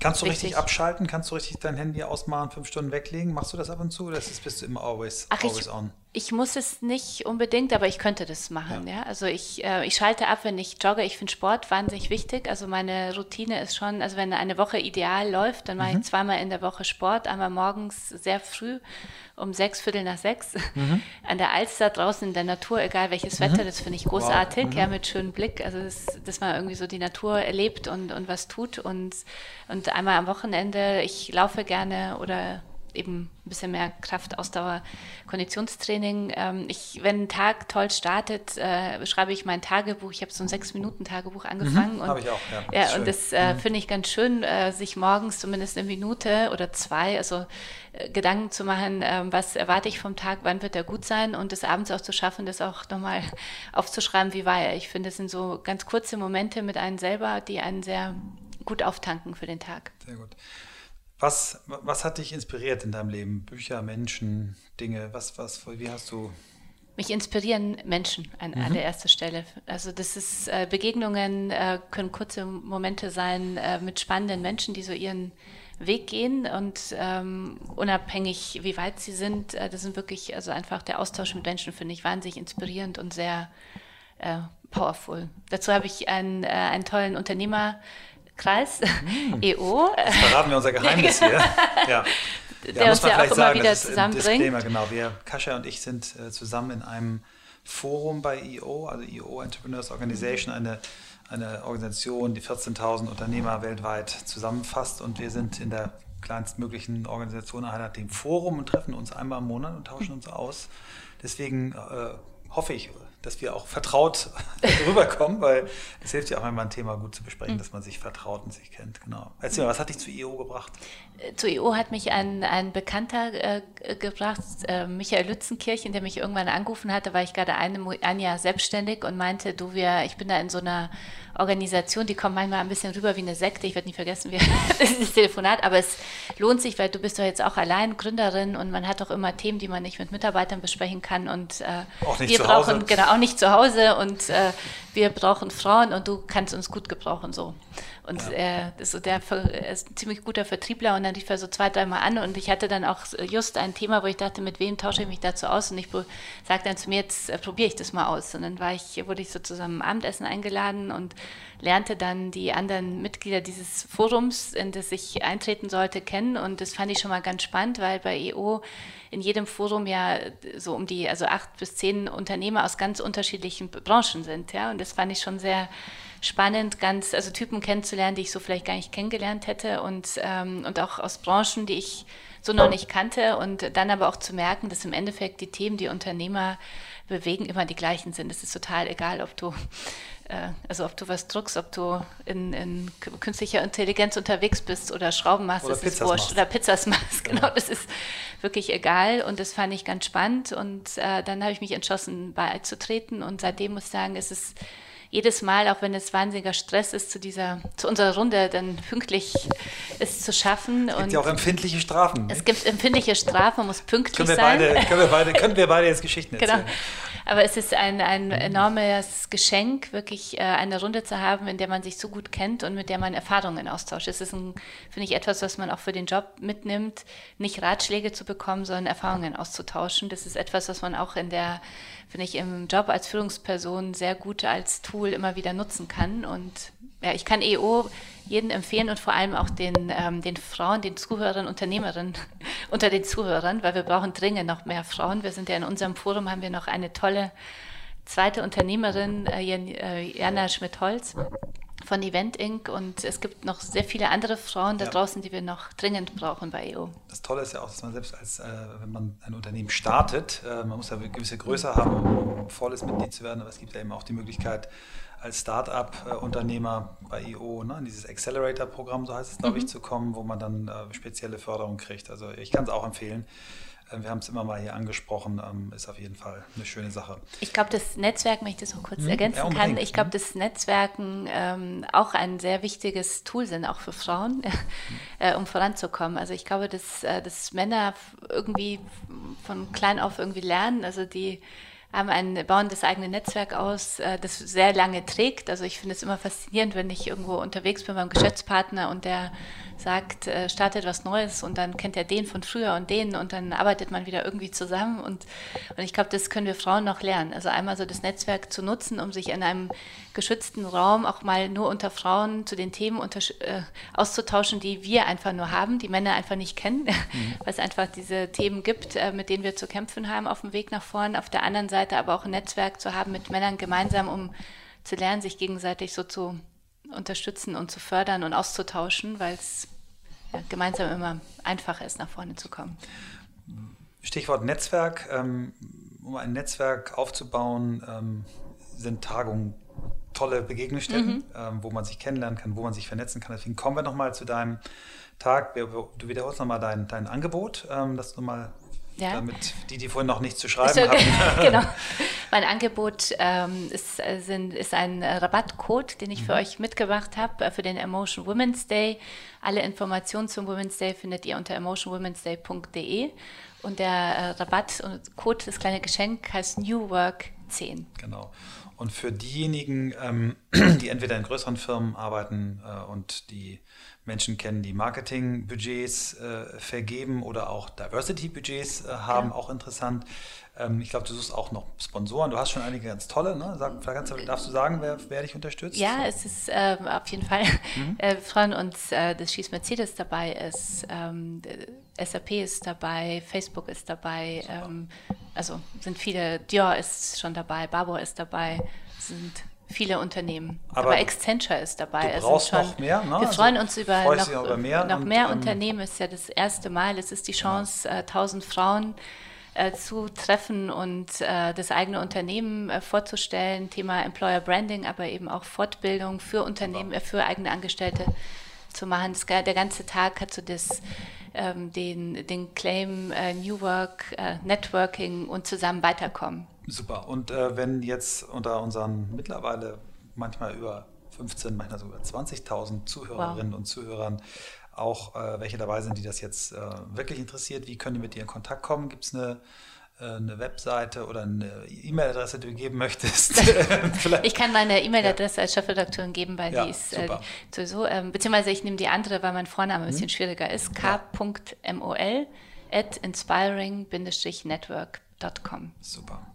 Kannst du richtig. richtig abschalten? Kannst du richtig dein Handy ausmachen, fünf Stunden weglegen? Machst du das ab und zu? Oder bist du immer always, Ach, always ich, on? Ich muss es nicht unbedingt, aber ich könnte das machen. Ja. ja? Also ich, äh, ich schalte ab, wenn ich jogge. Ich finde Sport wahnsinnig wichtig. Also meine Routine ist schon, also wenn eine Woche ideal läuft, dann mache mhm. ich zweimal in der Woche Sport. Einmal morgens sehr früh um sechs, Viertel nach sechs mhm. an der Alster draußen in der Natur, egal welches mhm. Wetter, das finde ich großartig, wow. ja, mhm. mit schönem Blick. Also das, dass man irgendwie so die Natur erlebt und, und was tut. Und, und einmal am Wochenende, ich laufe gerne oder eben ein bisschen mehr Kraft, Ausdauer, Konditionstraining. Ähm, ich, wenn ein Tag toll startet, äh, schreibe ich mein Tagebuch. Ich habe so ein Sechs-Minuten-Tagebuch angefangen. Mhm, habe ich auch, ja. ja und das äh, mhm. finde ich ganz schön, äh, sich morgens zumindest eine Minute oder zwei, also äh, Gedanken zu machen, ähm, was erwarte ich vom Tag, wann wird er gut sein und es abends auch zu schaffen, das auch nochmal aufzuschreiben, wie war er. Ich finde, es sind so ganz kurze Momente mit einem selber, die einen sehr gut auftanken für den Tag. Sehr gut. Was, was hat dich inspiriert in deinem Leben? Bücher, Menschen, Dinge? Was, was, wie hast du. Mich inspirieren Menschen an mhm. allererster Stelle. Also das ist äh, Begegnungen äh, können kurze Momente sein äh, mit spannenden Menschen, die so ihren Weg gehen und ähm, unabhängig wie weit sie sind, das sind wirklich also einfach der Austausch mit Menschen finde ich wahnsinnig inspirierend und sehr powerful. Dazu habe ich einen, einen tollen Unternehmer Kreis, mm. EO. Das verraten wir unser Geheimnis hier. Ja. Der ja, uns ja auch immer sagen, wieder zusammenbringt. Genau, wir, Kascha und ich sind äh, zusammen in einem Forum bei EO, also EO Entrepreneurs Organization, eine, eine Organisation, die 14.000 Unternehmer weltweit zusammenfasst und wir sind in der kleinstmöglichen Organisation einer dem Forum und treffen uns einmal im Monat und tauschen uns aus. Deswegen äh, hoffe ich, dass wir auch vertraut rüberkommen, weil es hilft ja auch einmal ein Thema gut zu besprechen, mhm. dass man sich vertraut und sich kennt. Genau. Erzähl mal, was hat dich zu IO gebracht? Äh, zu IO hat mich ein, ein Bekannter äh, gebracht, äh, Michael Lützenkirchen, der mich irgendwann angerufen hatte, weil ich gerade ein, ein Jahr selbstständig und meinte, du, wir, ich bin da in so einer Organisation, die kommt manchmal ein bisschen rüber wie eine Sekte. Ich werde nicht vergessen, wie das Telefonat, aber es lohnt sich, weil du bist doch jetzt auch allein Gründerin und man hat doch immer Themen, die man nicht mit Mitarbeitern besprechen kann und äh, wir brauchen Hause. genau auch nicht zu Hause und äh, wir brauchen Frauen und du kannst uns gut gebrauchen so. Und ja. er, ist so der, er ist ein ziemlich guter Vertriebler und dann rief er so zwei, dreimal an und ich hatte dann auch just ein Thema, wo ich dachte, mit wem tausche ich mich dazu aus? Und ich sagte dann zu mir, jetzt äh, probiere ich das mal aus. Und dann war ich, wurde ich so zusammen Abendessen eingeladen und lernte dann die anderen Mitglieder dieses Forums, in das ich eintreten sollte, kennen. Und das fand ich schon mal ganz spannend, weil bei EO in jedem Forum ja so um die, also acht bis zehn Unternehmer aus ganz unterschiedlichen Branchen sind. Ja? Und das fand ich schon sehr spannend, ganz, also Typen kennenzulernen, die ich so vielleicht gar nicht kennengelernt hätte und, ähm, und auch aus Branchen, die ich so noch nicht kannte und dann aber auch zu merken, dass im Endeffekt die Themen, die Unternehmer bewegen, immer die gleichen sind. Es ist total egal, ob du äh, also ob du was druckst, ob du in, in, künstlicher Intelligenz unterwegs bist oder Schrauben machst, oder Pizzas ist. Machst. Oder Pizzas machst, genau. genau, das ist wirklich egal und das fand ich ganz spannend und äh, dann habe ich mich entschlossen, beizutreten und seitdem muss ich sagen, ist es jedes Mal, auch wenn es wahnsinniger Stress ist, zu dieser, zu unserer Runde dann pünktlich es zu schaffen. Es gibt ja auch empfindliche Strafen. Es gibt empfindliche Strafen, man muss pünktlich können wir sein. Beide, können, wir beide, können wir beide jetzt Geschichten genau. erzählen. Genau. Aber es ist ein, ein enormes Geschenk, wirklich äh, eine Runde zu haben, in der man sich so gut kennt und mit der man Erfahrungen austauscht. Es ist, finde ich, etwas, was man auch für den Job mitnimmt, nicht Ratschläge zu bekommen, sondern Erfahrungen auszutauschen. Das ist etwas, was man auch in der, finde ich, im Job als Führungsperson sehr gut als Tool immer wieder nutzen kann. Und ja, ich kann EO jeden empfehlen und vor allem auch den, ähm, den Frauen, den Zuhörern, Unternehmerinnen unter den Zuhörern, weil wir brauchen dringend noch mehr Frauen. Wir sind ja in unserem Forum, haben wir noch eine tolle zweite Unternehmerin, äh, äh Jana Schmidt-Holz von Event Inc. Und es gibt noch sehr viele andere Frauen da ja. draußen, die wir noch dringend brauchen bei EO. Das Tolle ist ja auch, dass man selbst als, äh, wenn man ein Unternehmen startet, äh, man muss ja eine gewisse Größe haben, um volles Mitglied zu werden, aber es gibt ja eben auch die Möglichkeit, als Start-up-Unternehmer bei IO ne, in dieses Accelerator-Programm, so heißt es, glaube mhm. ich, zu kommen, wo man dann äh, spezielle Förderung kriegt. Also ich kann es auch empfehlen. Äh, wir haben es immer mal hier angesprochen, ähm, ist auf jeden Fall eine schöne Sache. Ich glaube, das Netzwerk, wenn ich das noch kurz mhm. ergänzen ja, kann, ich glaube, dass Netzwerken ähm, auch ein sehr wichtiges Tool sind, auch für Frauen, äh, um voranzukommen. Also ich glaube, dass, äh, dass Männer irgendwie von klein auf irgendwie lernen, also die haben ein, bauen das eigene Netzwerk aus, äh, das sehr lange trägt. Also ich finde es immer faszinierend, wenn ich irgendwo unterwegs bin beim Geschäftspartner und der sagt, äh, startet was Neues und dann kennt er den von früher und den und dann arbeitet man wieder irgendwie zusammen. Und, und ich glaube, das können wir Frauen noch lernen. Also einmal so das Netzwerk zu nutzen, um sich in einem geschützten Raum auch mal nur unter Frauen zu den Themen unter, äh, auszutauschen, die wir einfach nur haben, die Männer einfach nicht kennen, mhm. weil es einfach diese Themen gibt, äh, mit denen wir zu kämpfen haben auf dem Weg nach vorn. Auf der anderen Seite aber auch ein Netzwerk zu haben mit Männern gemeinsam, um zu lernen, sich gegenseitig so zu unterstützen und zu fördern und auszutauschen, weil es ja, gemeinsam immer einfacher ist, nach vorne zu kommen. Stichwort Netzwerk. Ähm, um ein Netzwerk aufzubauen, ähm, sind Tagungen tolle Begegnungsstätten, mhm. ähm, wo man sich kennenlernen kann, wo man sich vernetzen kann. Deswegen kommen wir nochmal zu deinem Tag. Du wiederholst nochmal dein, dein Angebot, dass du mal ja. Damit die, die vorhin noch nichts zu schreiben so, hatten. genau. Mein Angebot ähm, ist, sind, ist ein Rabattcode, den ich mhm. für euch mitgebracht habe, äh, für den Emotion Women's Day. Alle Informationen zum Women's Day findet ihr unter emotionwomensday.de. Und der äh, Rabatt und Code, das kleine Geschenk, heißt New Work 10. Genau. Und für diejenigen, ähm, die entweder in größeren Firmen arbeiten äh, und die Menschen kennen, die Marketingbudgets äh, vergeben oder auch Diversity-Budgets äh, haben, ja. auch interessant. Ähm, ich glaube, du suchst auch noch Sponsoren. Du hast schon einige ganz tolle. Ne? Sag, vielleicht darfst du sagen, wer, wer dich unterstützt? Ja, es ist äh, auf jeden Fall. Mhm. Äh, wir freuen uns, äh, dass Schieß Mercedes dabei ist. Ähm, SAP ist dabei, Facebook ist dabei. Ähm, also sind viele. Dior ist schon dabei, Barbour ist dabei. Sind viele Unternehmen. Aber, Aber Accenture ist dabei. Du brauchst schon, noch mehr, ne? Wir also freuen uns über noch, über mehr, noch mehr ähm, Unternehmen. Es ist ja das erste Mal. Es ist die genau. Chance, genau. äh, 1000 Frauen äh, zu treffen und äh, das eigene Unternehmen äh, vorzustellen. Thema Employer Branding, aber eben auch Fortbildung für Unternehmen, äh, für eigene Angestellte zu machen. Das, der ganze Tag hat so das ähm, den, den Claim äh, New Work, Networking und zusammen weiterkommen. Super. Und äh, wenn jetzt unter unseren mittlerweile manchmal über 15, manchmal sogar 20.000 Zuhörerinnen wow. und Zuhörern auch äh, welche dabei sind, die das jetzt äh, wirklich interessiert, wie können die mit dir in Kontakt kommen? Gibt es eine äh, eine Webseite oder eine E-Mail-Adresse, die du geben möchtest. ich kann meine E-Mail-Adresse ja. als Chefredakteurin geben, weil ja, die ist äh, sowieso, äh, beziehungsweise ich nehme die andere, weil mein Vorname ein bisschen mhm. schwieriger ist, k.mol at inspiring-network.com. Super.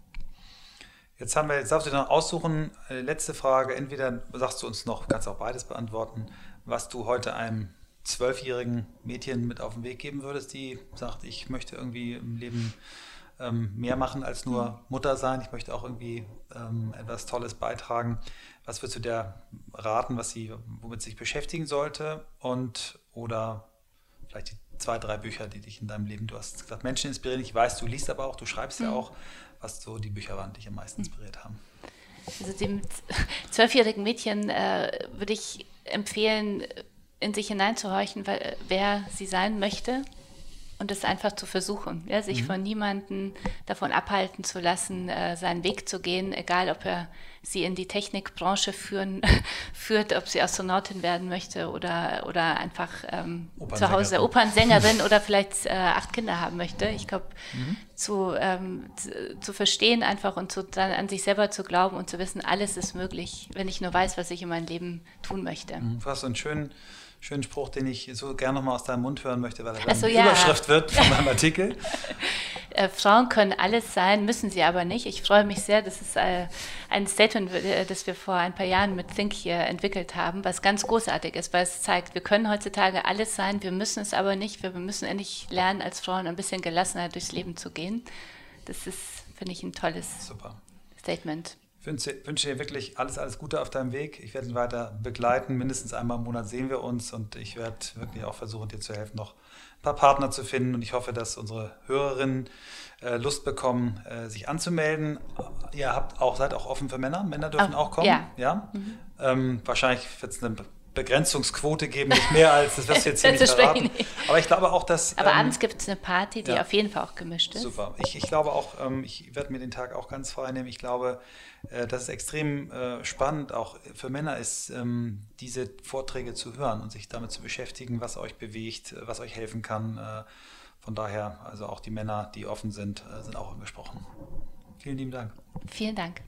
Jetzt haben wir, jetzt darfst du noch aussuchen, äh, letzte Frage, entweder sagst du uns noch, kannst auch beides beantworten, was du heute einem zwölfjährigen Mädchen mit auf den Weg geben würdest, die sagt, ich möchte irgendwie im Leben ähm, mehr machen als nur. Mutter sein. Ich möchte auch irgendwie ähm, etwas Tolles beitragen. Was würdest du der raten, was sie, womit sie sich beschäftigen sollte? Und oder vielleicht die zwei, drei Bücher, die dich in deinem Leben, du hast gesagt, Menschen inspirieren. Ich weiß, du liest aber auch, du schreibst mhm. ja auch, was so die Bücher waren, die dich am meisten inspiriert haben. Also dem zwölfjährigen Mädchen äh, würde ich empfehlen, in sich hineinzuhorchen, wer sie sein möchte und es einfach zu versuchen, ja, sich mhm. von niemandem davon abhalten zu lassen, äh, seinen Weg zu gehen, egal ob er sie in die Technikbranche führen, führt, ob sie Astronautin werden möchte oder, oder einfach ähm, zu Hause Opernsängerin oder vielleicht äh, acht Kinder haben möchte. Ich glaube, mhm. zu, ähm, zu, zu, verstehen einfach und zu, dann an sich selber zu glauben und zu wissen, alles ist möglich, wenn ich nur weiß, was ich in meinem Leben tun möchte. Mhm. Du hast so einen schönen schönen Spruch, den ich so gerne nochmal aus deinem Mund hören möchte, weil er dann so, ja. Überschrift wird von meinem Artikel. äh, Frauen können alles sein, müssen sie aber nicht. Ich freue mich sehr, das ist äh, ein Statement, äh, das wir vor ein paar Jahren mit Think hier entwickelt haben, was ganz großartig ist, weil es zeigt, wir können heutzutage alles sein, wir müssen es aber nicht. Wir müssen endlich lernen, als Frauen ein bisschen gelassener durchs Leben zu gehen. Das ist, finde ich, ein tolles Super. Statement wünsche, wünsche dir wirklich alles, alles Gute auf deinem Weg. Ich werde ihn weiter begleiten. Mindestens einmal im Monat sehen wir uns und ich werde wirklich auch versuchen, dir zu helfen, noch ein paar Partner zu finden. Und ich hoffe, dass unsere Hörerinnen äh, Lust bekommen, äh, sich anzumelden. Ihr habt auch, seid auch offen für Männer. Männer dürfen auch, auch kommen. Ja. ja? Mhm. Ähm, wahrscheinlich wird es eine Begrenzungsquote geben, nicht mehr als das, was wir jetzt hier nicht verraten. Aber ich glaube auch, dass... Aber ähm, abends gibt es eine Party, die ja, auf jeden Fall auch gemischt ist. Super. Ich, ich glaube auch, ähm, ich werde mir den Tag auch ganz frei nehmen. Ich glaube, äh, dass es extrem äh, spannend auch für Männer ist, ähm, diese Vorträge zu hören und sich damit zu beschäftigen, was euch bewegt, äh, was euch helfen kann. Äh, von daher, also auch die Männer, die offen sind, äh, sind auch angesprochen. Vielen lieben Dank. Vielen Dank.